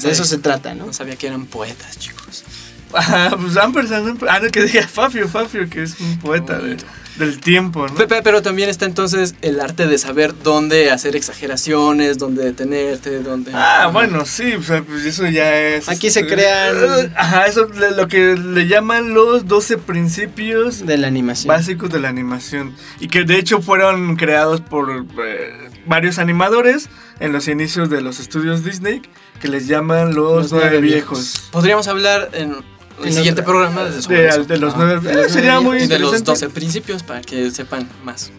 De eso se trata, ¿no?
No sabía que eran poetas, chicos. (laughs)
Ah, pues Ampersand, Amper- Ah, no, que diga Fafio, Fafio, que es un poeta de- del tiempo, ¿no?
Pe- pe- Pero también está entonces el arte de saber dónde hacer exageraciones, dónde detenerte, dónde...
Ah, bueno, sí, o sea, pues eso ya es...
Aquí se
este,
crean-
Ajá, eso le- lo que le llaman los 12 principios
De la animación.
básicos de la animación. Y que de hecho fueron creados por eh, varios animadores en los inicios de los estudios Disney, que les llaman los,
Los
nueve
nueve
viejos.
Podríamos hablar en el
En
siguiente
otra-
programa de, sobre
De,
eso.
de los nueve, eh, sería muy
Y de los
interesante.
12 principios para que sepan más.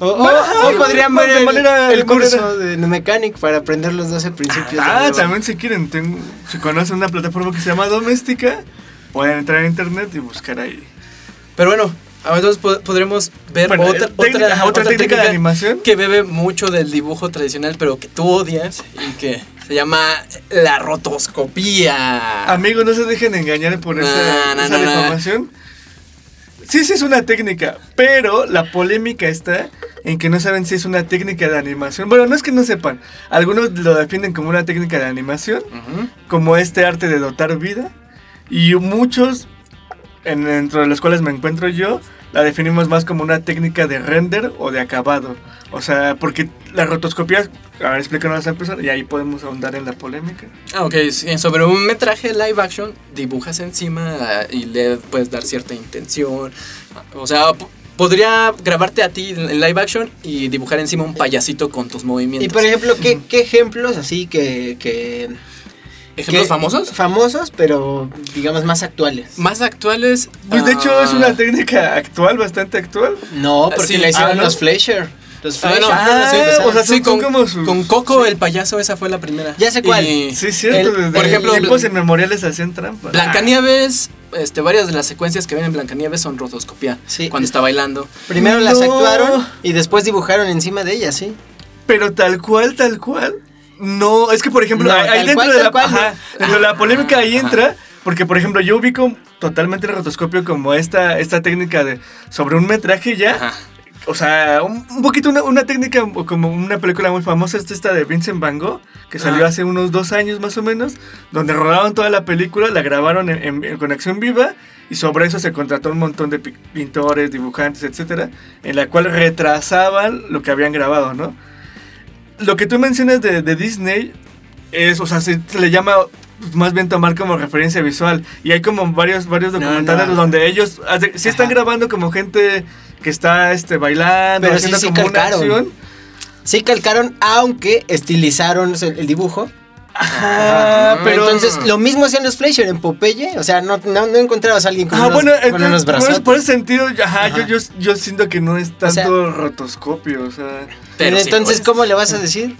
O, o- o podrían ver el,
manera-
el
de
curso
manera-
de Mechanic para aprender los 12 principios. de
Ah, también si quieren, tengo, si conocen una plataforma que se llama Doméstica, pueden entrar a internet y buscar ahí.
Pero bueno, ahora entonces po- podremos ver
Bueno,
otra,
técnica-
otra,
ajá, otra técnica de animación.
que bebe mucho del dibujo tradicional, pero que tú odias y que se llama la rotoscopía.
Amigos, no se dejen engañar por esa, deformación. Sí, sí es una técnica, pero la polémica está en que no saben si es una técnica de animación. Bueno, no es que no sepan. Algunos lo definen como una técnica de animación, como este arte de dotar vida. Y muchos, en, dentro de los cuales me encuentro yo, la definimos más como una técnica de render o de acabado. O sea, porque la rotoscopía, a ver, explícanos a empezar, y ahí podemos ahondar en la polémica.
Ah, ok, sí, sobre un metraje live action dibujas encima y le puedes dar cierta intención. O sea, podría grabarte a ti en live action y dibujar encima un payasito con tus movimientos.
Y por ejemplo, ¿qué, qué ejemplos así que... que
¿Ejemplos
que-
famosos?
Famosos, pero digamos más actuales.
Más actuales.
Pues de hecho es
ah,
una técnica actual, bastante actual.
No, porque
Sí,
la hicieron
ah, ¿no?
los Fleischer. Los
Ah,
Fleischer.
no,
ah, o sea,
Sí,
son
con,
como sus-
con Coco el payaso, esa fue la primera.
Ya sé cuál.
Y
Sí, cierto.
El-
desde
por ejemplo,
tiempos
Blan-
inmemoriales hacían trampa.
Blancanieves, este, varias de las secuencias que ven en Blancanieves son rotoscopía.
Sí.
Cuando está bailando.
Primero las actuaron y después dibujaron encima de ellas, ¿sí?
Pero tal cual, tal cual. No, es que por ejemplo,
No,
ahí- dentro
cual,
de la,
cual,
ajá,
no.
dentro de la polémica ahí
Ajá.
entra, porque por ejemplo, yo ubico totalmente el rotoscopio como esta, esta técnica de sobre un metraje ya.
Ajá.
O sea, un, un poquito una, una técnica como una película muy famosa, es esta de Vincent Van Gogh, que salió hace unos dos años más o menos, donde rodaron toda la película, la grabaron en, en- en conexión viva y sobre eso se contrató un montón de pi- pintores, dibujantes, etcétera, en la cual retrasaban lo que habían grabado, ¿no? Lo que tú mencionas de, de Disney es, o sea, se, se le llama más bien tomar como referencia visual. Y hay como varios, varios documentales
no.
donde ellos hace- sí están
Ajá.
grabando como gente que está este, bailando,
Pero sí,
haciendo
sí
como una
calcaron.
acción.
Sí calcaron, aunque estilizaron el dibujo.
Ajá,
Ajá.
pero
Entonces, lo mismo hacían los Fleischer en Popeye. O sea, no, no, no encontrabas a alguien con
Ah,
unos,
bueno,
con
entonces,
unos
por,
brazos.
por ese sentido, ajá,
Ajá.
Yo, yo, yo siento que no es tanto
sea-
rotoscopio, o sea...
Pero sí
Entonces,
puedes.
¿cómo le vas a decir?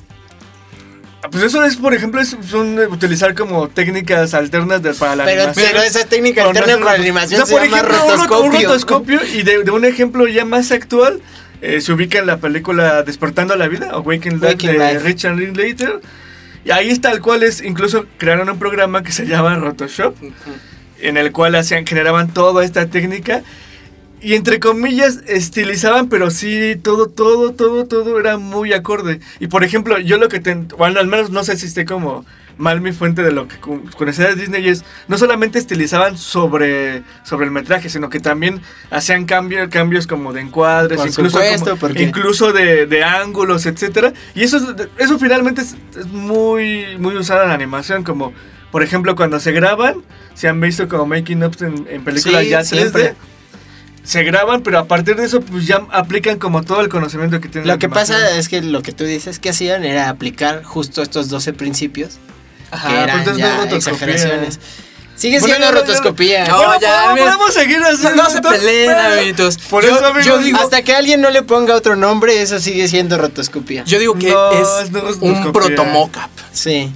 Pues eso es, por ejemplo, es, son eh, utilizar como técnicas alternas de, para la
Pero,
animación.
pero esa técnica
no
alterna
es
para
rotos-
animación
o sea,
se
por
llama
ejemplo, un rot-
rotoscopio.
Un rotoscopio y de, de un ejemplo ya más actual, eh, se ubica en la película Despertando a la Vida, o Waking Life
Waking
de. Richard Linklater. Y ahí es tal cual es, incluso crearon un programa que se llama Rotoshop, en el cual hacían, generaban toda esta técnica. Y entre comillas, estilizaban, pero sí, todo, todo, todo, todo era muy acorde. Y por ejemplo, yo lo que te... Bueno, al menos no sé si esté como mal mi fuente de lo que con- conocía de Disney es... No solamente estilizaban sobre, sobre el metraje, sino que también hacían cambios, cambios como de encuadres,
Por
incluso,
supuesto,
como-
porque-
incluso de, de ángulos, etcétera Y eso, es- eso finalmente es, es muy, muy usado en la animación, como... Por ejemplo, cuando se graban, se han visto como making ups en, en películas
Sí,
ya 3D
siempre.
se graban, pero a partir de eso pues ya aplican como todo el conocimiento que tienen.
Lo que pasa es que lo que tú dices que hacían era aplicar justo estos 12 principios
Ajá,
que eran
entonces
ya
no
exageraciones. Sigue
Bueno,
siendo
ya.
rotoscopía.
No,
Bueno,
ya,
podemos- seguir así.
No, no se peleen, amiguitos.
Por
Yo-
eso, amigos,
yo digo-
Hasta que alguien no le ponga otro nombre, eso sigue siendo rotoscopía.
Yo digo que
No,
es
no es
un
rotoscopía.
proto mockup.
Sí.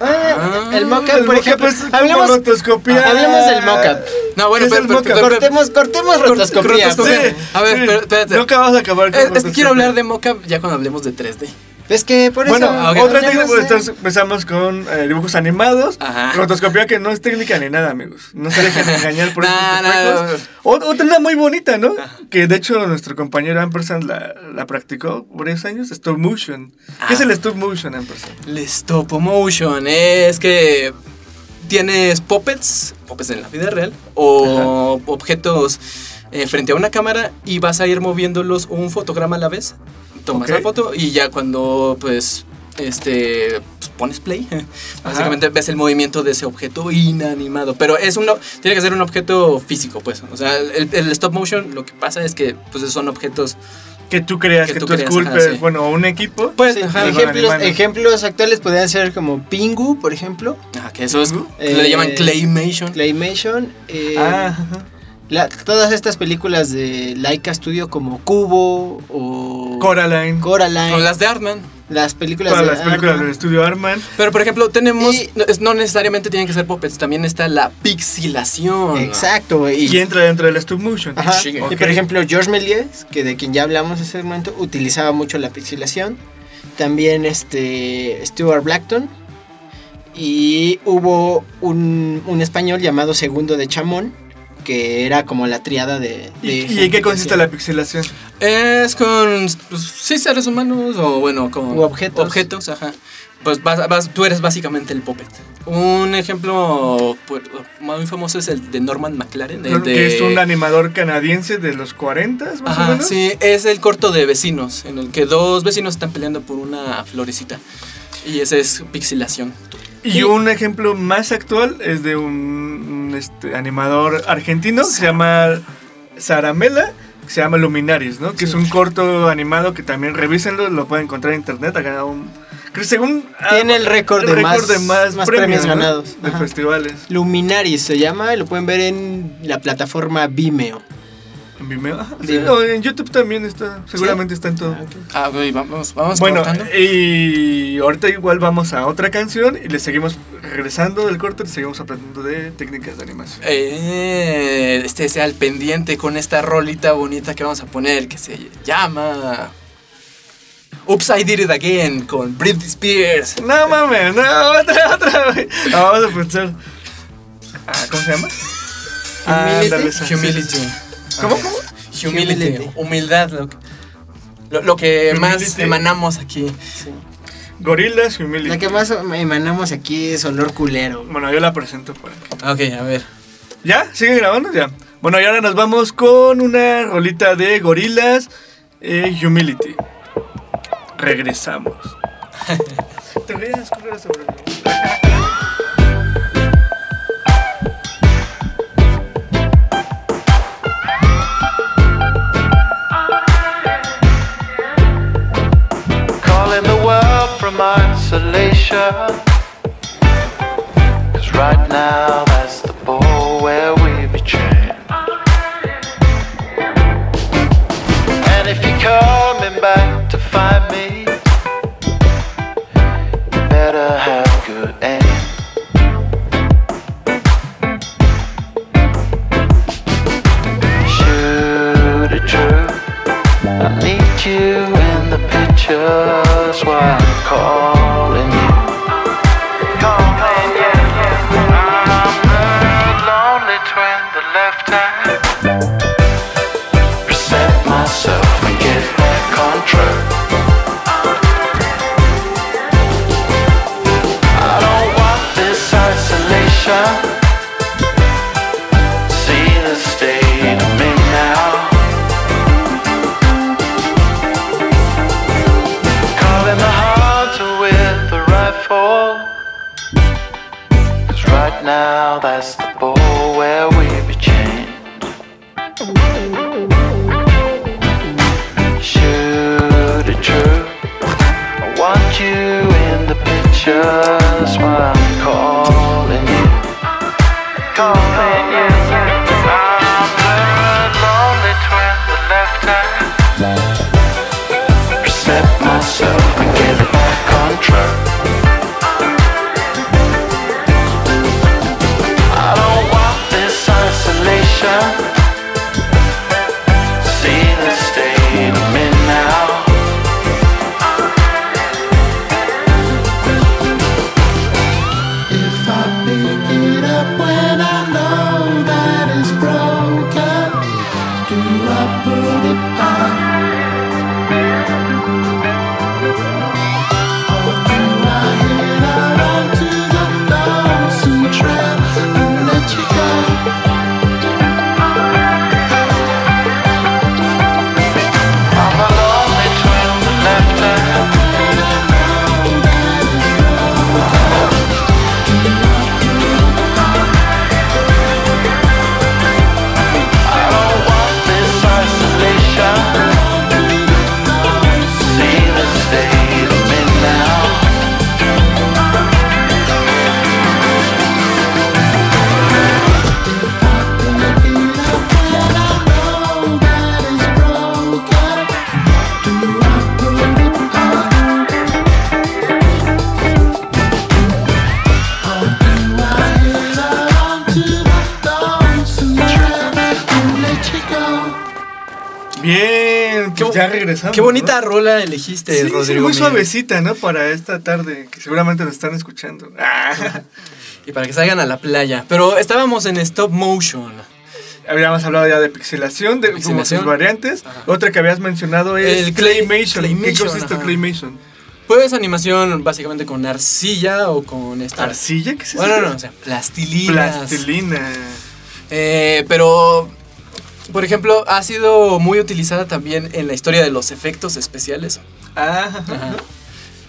Ah, el
El
mockup, por ejemplo.
es como
Hablemos,
rotoscopía.
hablemos del mockup.
No, bueno,
¿Qué es
pero,
el
pero- pero-
Cortemos, cortemos rotoscopía.
rotoscopía.
Sí,
A ver,
sí.
pero espérate.
Nunca vamos a acabar con
Es, es que quiero hablar de mockup ya cuando hablemos de 3D.
Es que por eso.
Bueno, otra técnica, pues, entonces empezamos con eh, dibujos animados,
Ajá.
rotoscopía que no es técnica ni nada, amigos. No se dejen (laughs) engañar por
Nah,
estos
nah,
Otra muy bonita, ¿no? Que de hecho nuestro compañero Ampersand la, la practicó por varios años, stop motion. ¿Qué es
Ah.
el stop motion, Ampersand?
El stop motion es que tienes puppets, puppets en la vida real, o objetos eh, frente a una cámara y vas a ir moviéndolos un fotograma a la vez. Tomas la foto y ya cuando pues este pues, pones play, (laughs) básicamente ves el movimiento de ese objeto inanimado, pero es uno tiene que ser un objeto físico, pues. O sea, el, el stop motion lo que pasa es que pues son objetos
Que tú creas,
Que
que,
tú
tú,
creas,
esculpes,
ajá, sí.
bueno, un equipo.
pues
Sí,
ajá,
Algo
ejemplos, actuales podrían ser como Pingu, por ejemplo,
ajá, que eso es
Eh,
le llaman claymation.
Claymation, eh,
Ah, ajá.
La- todas estas películas de Laika Studio como Cubo o
Coraline.
Coraline,
O las de Artman.
las películas
Todas
de
las películas del estudio Arman.
Pero por ejemplo, tenemos.
Y-
no, es- no necesariamente tienen que ser puppets, también está la pixilación.
Exacto, güey.
Y entra dentro del stop motion.
Ajá.
Sí.
Y por ejemplo, George Méliès, que de quien ya hablamos hace un momento, utilizaba mucho la pixelación. También este Stuart Blackton. Y hubo un, un español llamado Segundo de Chamón, que era como la triada de...
¿Y,
de
y en qué consiste la pixelación?
Es con. Pues, sí, seres humanos o bueno, con.
U objetos.
Objetos, ajá. Pues vas- vas- tú eres básicamente el puppet. Un ejemplo pues, muy famoso es el de Norman McLaren. el de-
Que es un animador canadiense de los 40 más o
Ajá,
menos.
sí, es el corto de vecinos, en el que dos vecinos están peleando por una florecita. Y ese es pixilación.
Y un ejemplo más actual es de un, este, animador argentino que se llama Saramela, que se llama Luminaries, ¿no? Que es un corto animado que también revísenlo, lo pueden encontrar en internet, ha ganado un... Que según...
Tiene
ah,
el récord de más- más premios ganados.
De festivales.
Luminaris se llama, lo pueden ver en la plataforma Vimeo.
En Vimeo. Ajá, sí,
Vimeo.
o en YouTube también está, seguramente está en todo.
Ah, güey, vamos, vamos
Bueno,
cortando.
y ahorita igual vamos a otra canción y le seguimos regresando del corte, le seguimos aprendiendo de técnicas de animación.
Eh, este sea el pendiente con esta rolita bonita que vamos a poner que se llama Oops, I Did It Again con Britney Spears.
No mames, no, otra, otra, güey. Ah, Vamos a pensar. Ah, ¿Cómo se llama? Ah,
Humility.
Humility.
Sí, sí. ¿Cómo? ¿Cómo?
Humility.
Humility.
Humildad. Lo, que- lo, lo que más
Humility.
emanamos aquí.
Gorilas Humility.
La que más emanamos aquí es olor culero.
Bueno, yo la presento por aquí.
Ok, a ver.
¿Ya? ¿Sigue grabando? Ya. Bueno, y ahora nos vamos con una rolita de Gorilas eh, Humility. Regresamos. (laughs) Te correr sobre
from isolation. Cause right now that's the ball where
regresamos.
Qué bonita
¿no?
rola elegiste,
Sí, sí,
Rodrigo.
muy
Miguel.
suavecita, ¿no? Para esta tarde, que seguramente nos están escuchando. (laughs)
Y para que salgan a la playa. Pero estábamos en stop motion.
Habíamos hablado ya de pixelación, de como
Pixelación.
sus variantes.
Ajá.
Otra que habías mencionado es
El clay-
Claymation. ¿Qué consiste
ajá.
Claymation?
Pues animación básicamente con arcilla o con esta.
¿Arcilla? ¿Qué es eso?
Bueno, no, o sea, plastilina.
Plastilina.
Eh, pero, por ejemplo, ha sido muy utilizada también en la historia de los efectos especiales.
Ah,
Ajá.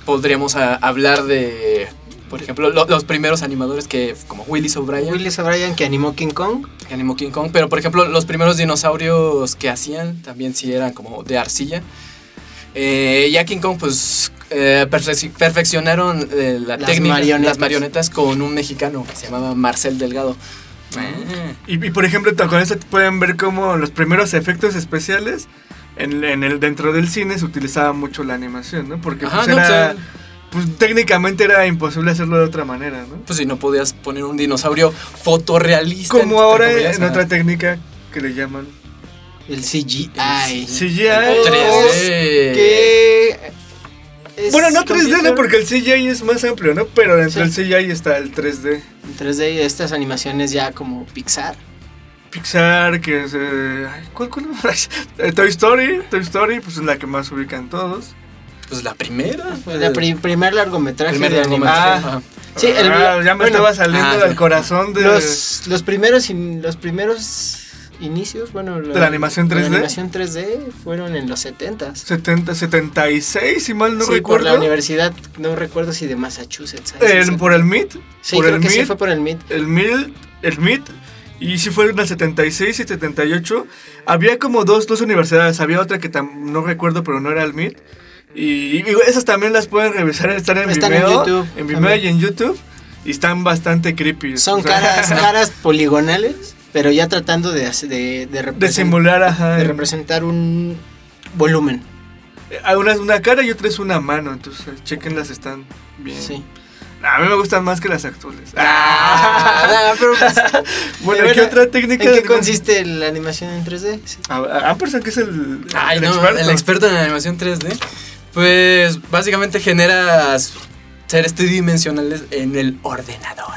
Podríamos hablar de, por ejemplo, lo- los primeros animadores que, como Willis O'Brien,
Willis O'Brien que animó King Kong.
que animó King Kong, pero por ejemplo, los primeros dinosaurios que hacían también sí eran como de arcilla. Eh, ya King Kong, pues, eh, perfec- perfeccionaron eh, la
Las
técnica,
marionetas.
las marionetas con un mexicano que se llamaba Marcel Delgado.
Y, y, por ejemplo, con eso pueden ver cómo los primeros efectos especiales en, en el dentro del cine se utilizaba mucho la animación, ¿no? Porque
Ajá,
pues,
no,
era,
pues,
pues técnicamente era imposible hacerlo de otra manera, ¿no?
Pues si no podías poner un dinosaurio fotorrealista.
Como ahora en otra técnica que le llaman
El CGI.
CGI.
3D.
Que es
Bueno, no 3D,
computer.
¿no? Porque el CGI es más amplio, ¿no? Pero dentro
Sí.
del CGI está el 3D.
En 3D y estas animaciones ya como Pixar.
Pixar, que es... eh, ¿Cuál, cuál? (laughs) Eh, Toy Story, Toy Story, pues es la que más ubican todos.
Pues la primera.
El pri- primer largometraje
primer
de
largometraje,
animación.
ajá.
Sí, el-
Ah, ya me
bueno,
estaba saliendo
ah,
del corazón de...
Los, los primeros los primeros inicios, bueno,
¿De la animación
de la
3D?
animación 3D fueron en los 70s.
70, 76, si mal no
sí, por
recuerdo.
la universidad, no recuerdo si de Massachusetts. sí, sí.
por el MIT.
Sí,
por
creo
el
que sí
MIT.
fue por el MIT.
el MIT, el MIT, y si fue en el 76 y 78, había como dos, dos universidades, había otra que tam- no recuerdo, pero no era el MIT, y, y esas también las pueden revisar, están en
Están en
Vimeo,
YouTube
en Vimeo
también.
y en YouTube, y están bastante creepy.
Son
o sea,
caras, caras (laughs) poligonales, pero ya tratando de, hacer- de, de,
de simular, ajá,
de
en-
representar un volumen.
a una es una cara y otra es una mano, entonces chequenlas, están bien.
Sí.
A mí me gustan más que las actuales.
Ah, pero (laughs) pues,
bueno, ¿qué otra técnica?
¿En qué consiste la animación en 3D? Sí.
A- a- Ampersand, que es el,
Ay,
el
no,
experto.
el experto en animación 3D. Pues básicamente generas seres tridimensionales en el ordenador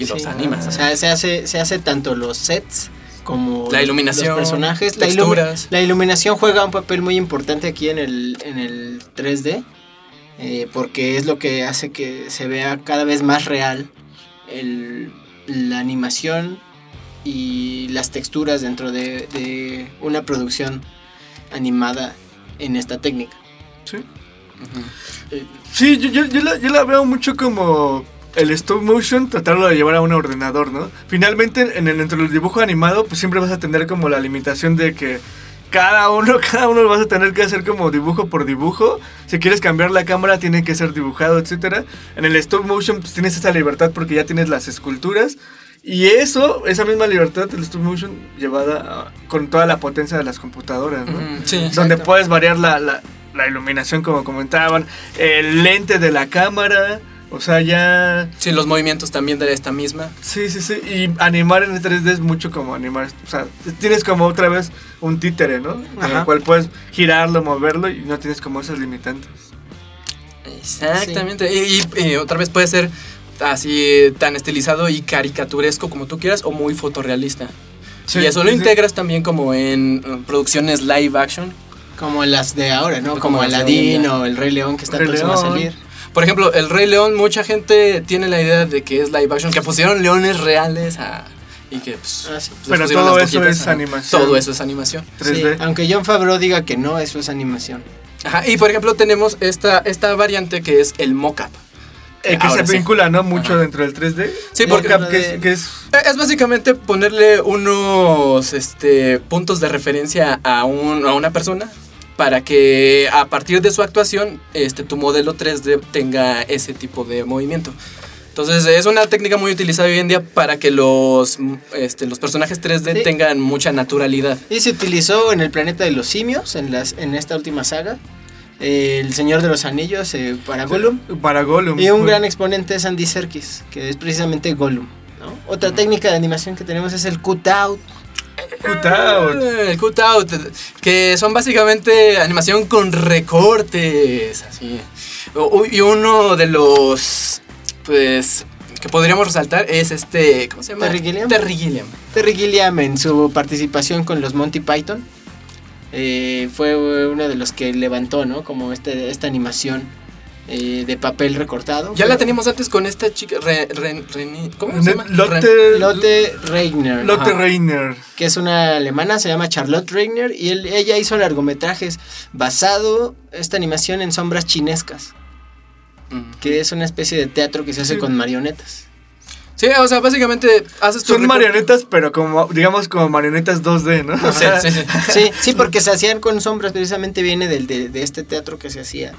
y los
Sí.
animas.
O sea, se hace, se hace tanto los sets como
La
los-
iluminación,
los personajes. La,
texturas.
la iluminación juega un papel muy importante aquí en el, en el 3D. eh, porque es lo que hace que se vea cada vez más real el- la animación y las texturas dentro de, de una producción animada en esta técnica.
Sí.
Eh,
Sí, yo, yo, yo la, yo la veo mucho como el stop motion, tratarlo de llevar a un ordenador, ¿no? Finalmente, en el, dentro del dibujo animado, pues siempre vas a tener como la limitación de que cada uno, (laughs) cada uno lo vas a tener que hacer como dibujo por dibujo. Si quieres cambiar la cámara, tiene que ser dibujado, etcétera. En el stop motion, pues tienes esa libertad porque ya tienes las esculturas. Y eso, esa misma libertad del stop motion llevada a- con toda la potencia de las computadoras, ¿no?
Sí.
donde puedes variar la, la- la iluminación como comentaban, el lente de la cámara, o sea, ya...
Sí, los movimientos también de esta misma.
Sí, sí, sí, y animar en 3D es mucho como animar, o sea, tienes como otra vez un títere, ¿no? Con el cual puedes girarlo, moverlo y no tienes como esas limitantes.
Exactamente. Y, y, eh, otra vez puede ser así tan estilizado y caricaturesco como tú quieras o muy fotorrealista. y eso lo
sí, sí.
integras también como en eh, producciones live action.
Como las de ahora, ¿no?
Como
Como, Aladdin
en
o El Rey León que está
Rey
próximo a salir.
Por ejemplo, el Rey León, mucha gente tiene la idea de que es live action, que pusieron leones reales a- y que pues,
Ah, sí.
les
Pero todo eso
boquitas
es
a-
animación.
Todo eso es animación.
3D.
Sí, aunque John Favreau diga que no, eso es animación.
Ajá, y por ejemplo tenemos esta, esta variante que es el mocap.
Eh, que
Ahora
se
sí.
vincula, ¿no? Mucho
Ajá.
dentro del 3D.
Sí, porque-
Mocap, que es, que es
Eh, Es básicamente ponerle unos este, puntos de referencia a, un, a una persona para que a partir de su actuación este, tu modelo 3D tenga ese tipo de movimiento. Entonces es una técnica muy utilizada hoy en día para que los, mm, este, los personajes 3D
Sí.
tengan mucha naturalidad.
Y se utilizó en el planeta de los simios, en, las, en esta última saga. Eh, el Señor de los Anillos eh, para Gollum.
para Gollum.
Y un gran exponente es Andy Serkis, que es precisamente Gollum. ¿no? Otra técnica de animación que tenemos es el cutout.
Cutout.
El cutout, que son básicamente animación con recortes, así. Y uno de los, pues, que podríamos resaltar es este, ¿cómo se llama?
Terry Gilliam.
Terry Gilliam.
Terry Gilliam en su participación con los Monty Python eh, fue uno de los que levantó, ¿no? Como este, esta animación eh, de papel recortado.
Ya la teníamos antes con esta chica, Re- Ren- Reni- ¿cómo se llama?
Lotte,
Lotte Reigner,
Lotte. Reiner.
que es una alemana, se llama Charlotte Reigner, y él- ella hizo largometrajes basado esta animación en sombras chinescas,
Mm.
que es una especie de teatro que se hace
Sí.
con marionetas.
Sí, o sea, básicamente haces tu
Son marionetas, pero como, digamos, como marionetas 2D, ¿no? O
Sí,
sea,
sí, sí.
Sí, sí, porque se hacían con sombras, precisamente viene del, de, de este teatro que se hacía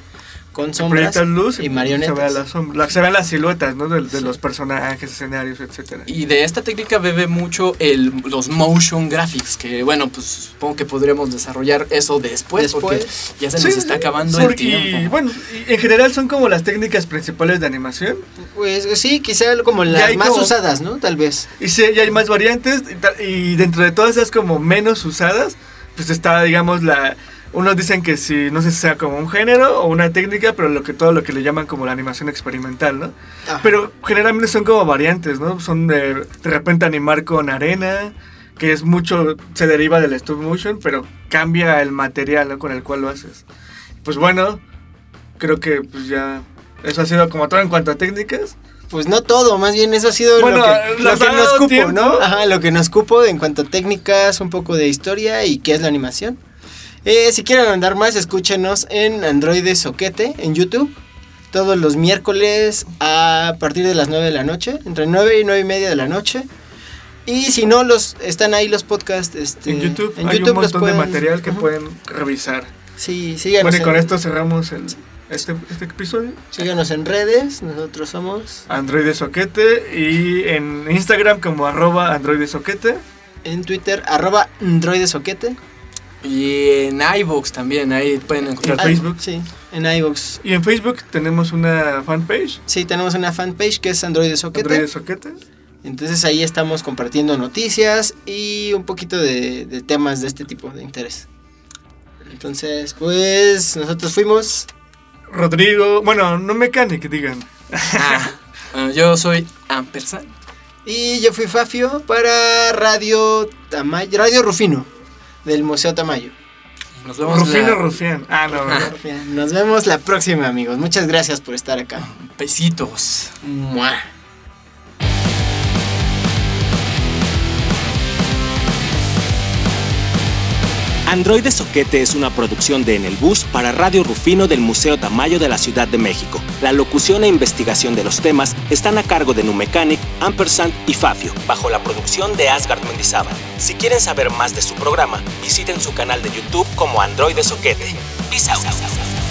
con sombras
proyectan luz
y
Se,
marionetas.
ve la sombra- la- se ven las siluetas, ¿no? De, de los personajes, escenarios, etcétera.
Y de esta técnica bebe mucho el, los motion graphics, que bueno, pues supongo que podríamos desarrollar eso después, porque ya se
Sí,
nos está acabando el tiempo.
Y bueno, y en general son como las técnicas principales de animación.
Pues sí, quizá como las más
como-
usadas, ¿no? Tal vez.
Y sí, ya hay más variantes. Y, y dentro de todas esas como menos usadas, pues está, digamos, la... Unos dicen que si, no sé si sea como un género o una técnica, pero lo que todo lo que le llaman como la animación experimental, ¿no?
Ajá.
Pero generalmente son como variantes, ¿no? Son de, de repente animar con arena, que es mucho, se deriva del stop motion, pero cambia el material ¿no? con el cual lo haces. Pues bueno, creo que pues ya eso ha sido como todo en cuanto a técnicas.
Pues no todo, más bien eso ha sido
Bueno,
lo que, lo que nos cupo,
tiempo.
¿no? Ajá, lo que nos cupo en cuanto a técnicas, un poco de historia y qué es la animación. Eh, si quieren andar más, escúchenos en Android Soquete, en YouTube. Todos los miércoles a partir de las 9 de la noche, entre 9 y 9 y media de la noche. Y si no, los están ahí los podcasts. Este,
En YouTube
en
hay
YouTube
un montón de material que pueden revisar.
Sí, síganos,
Bueno, y con
en,
esto cerramos el, este, este episodio.
síganos en redes. Nosotros somos
Android Soquete y en Instagram como arroba Android Soquete.
en Twitter, arroba Android Soquete.
Y en iVoox también, ahí pueden encontrar.
En Facebook.
Sí, en iVoox.
Y en Facebook tenemos una fanpage,
Sí, tenemos una fanpage que es Android Soquete.
Android Soquete.
Entonces ahí estamos compartiendo noticias y un poquito de, de temas de este tipo de interés. Entonces, pues nosotros fuimos.
Rodrigo, bueno, no mecánico, digan. (laughs)
Ah, bueno, yo soy Ampersand.
Y yo fui Fafio para Radio Tamayo, Radio Rufino del Museo Tamayo.
Nos vemos
Rufino
la-
Rufián. Ah, no.
Bien, Nos vemos la próxima, amigos. Muchas gracias por estar acá.
Besitos.
Mua.
Androide Soquete es una producción de En el Bus para Radio Rufino del Museo Tamayo de la Ciudad de México. La locución e investigación de los temas están a cargo de Numecanic, Ampersand y Fafio, bajo la producción de Asgard Mendizábal. Si quieren saber más de su programa, visiten su canal de YouTube como Androide Soquete. Peace out.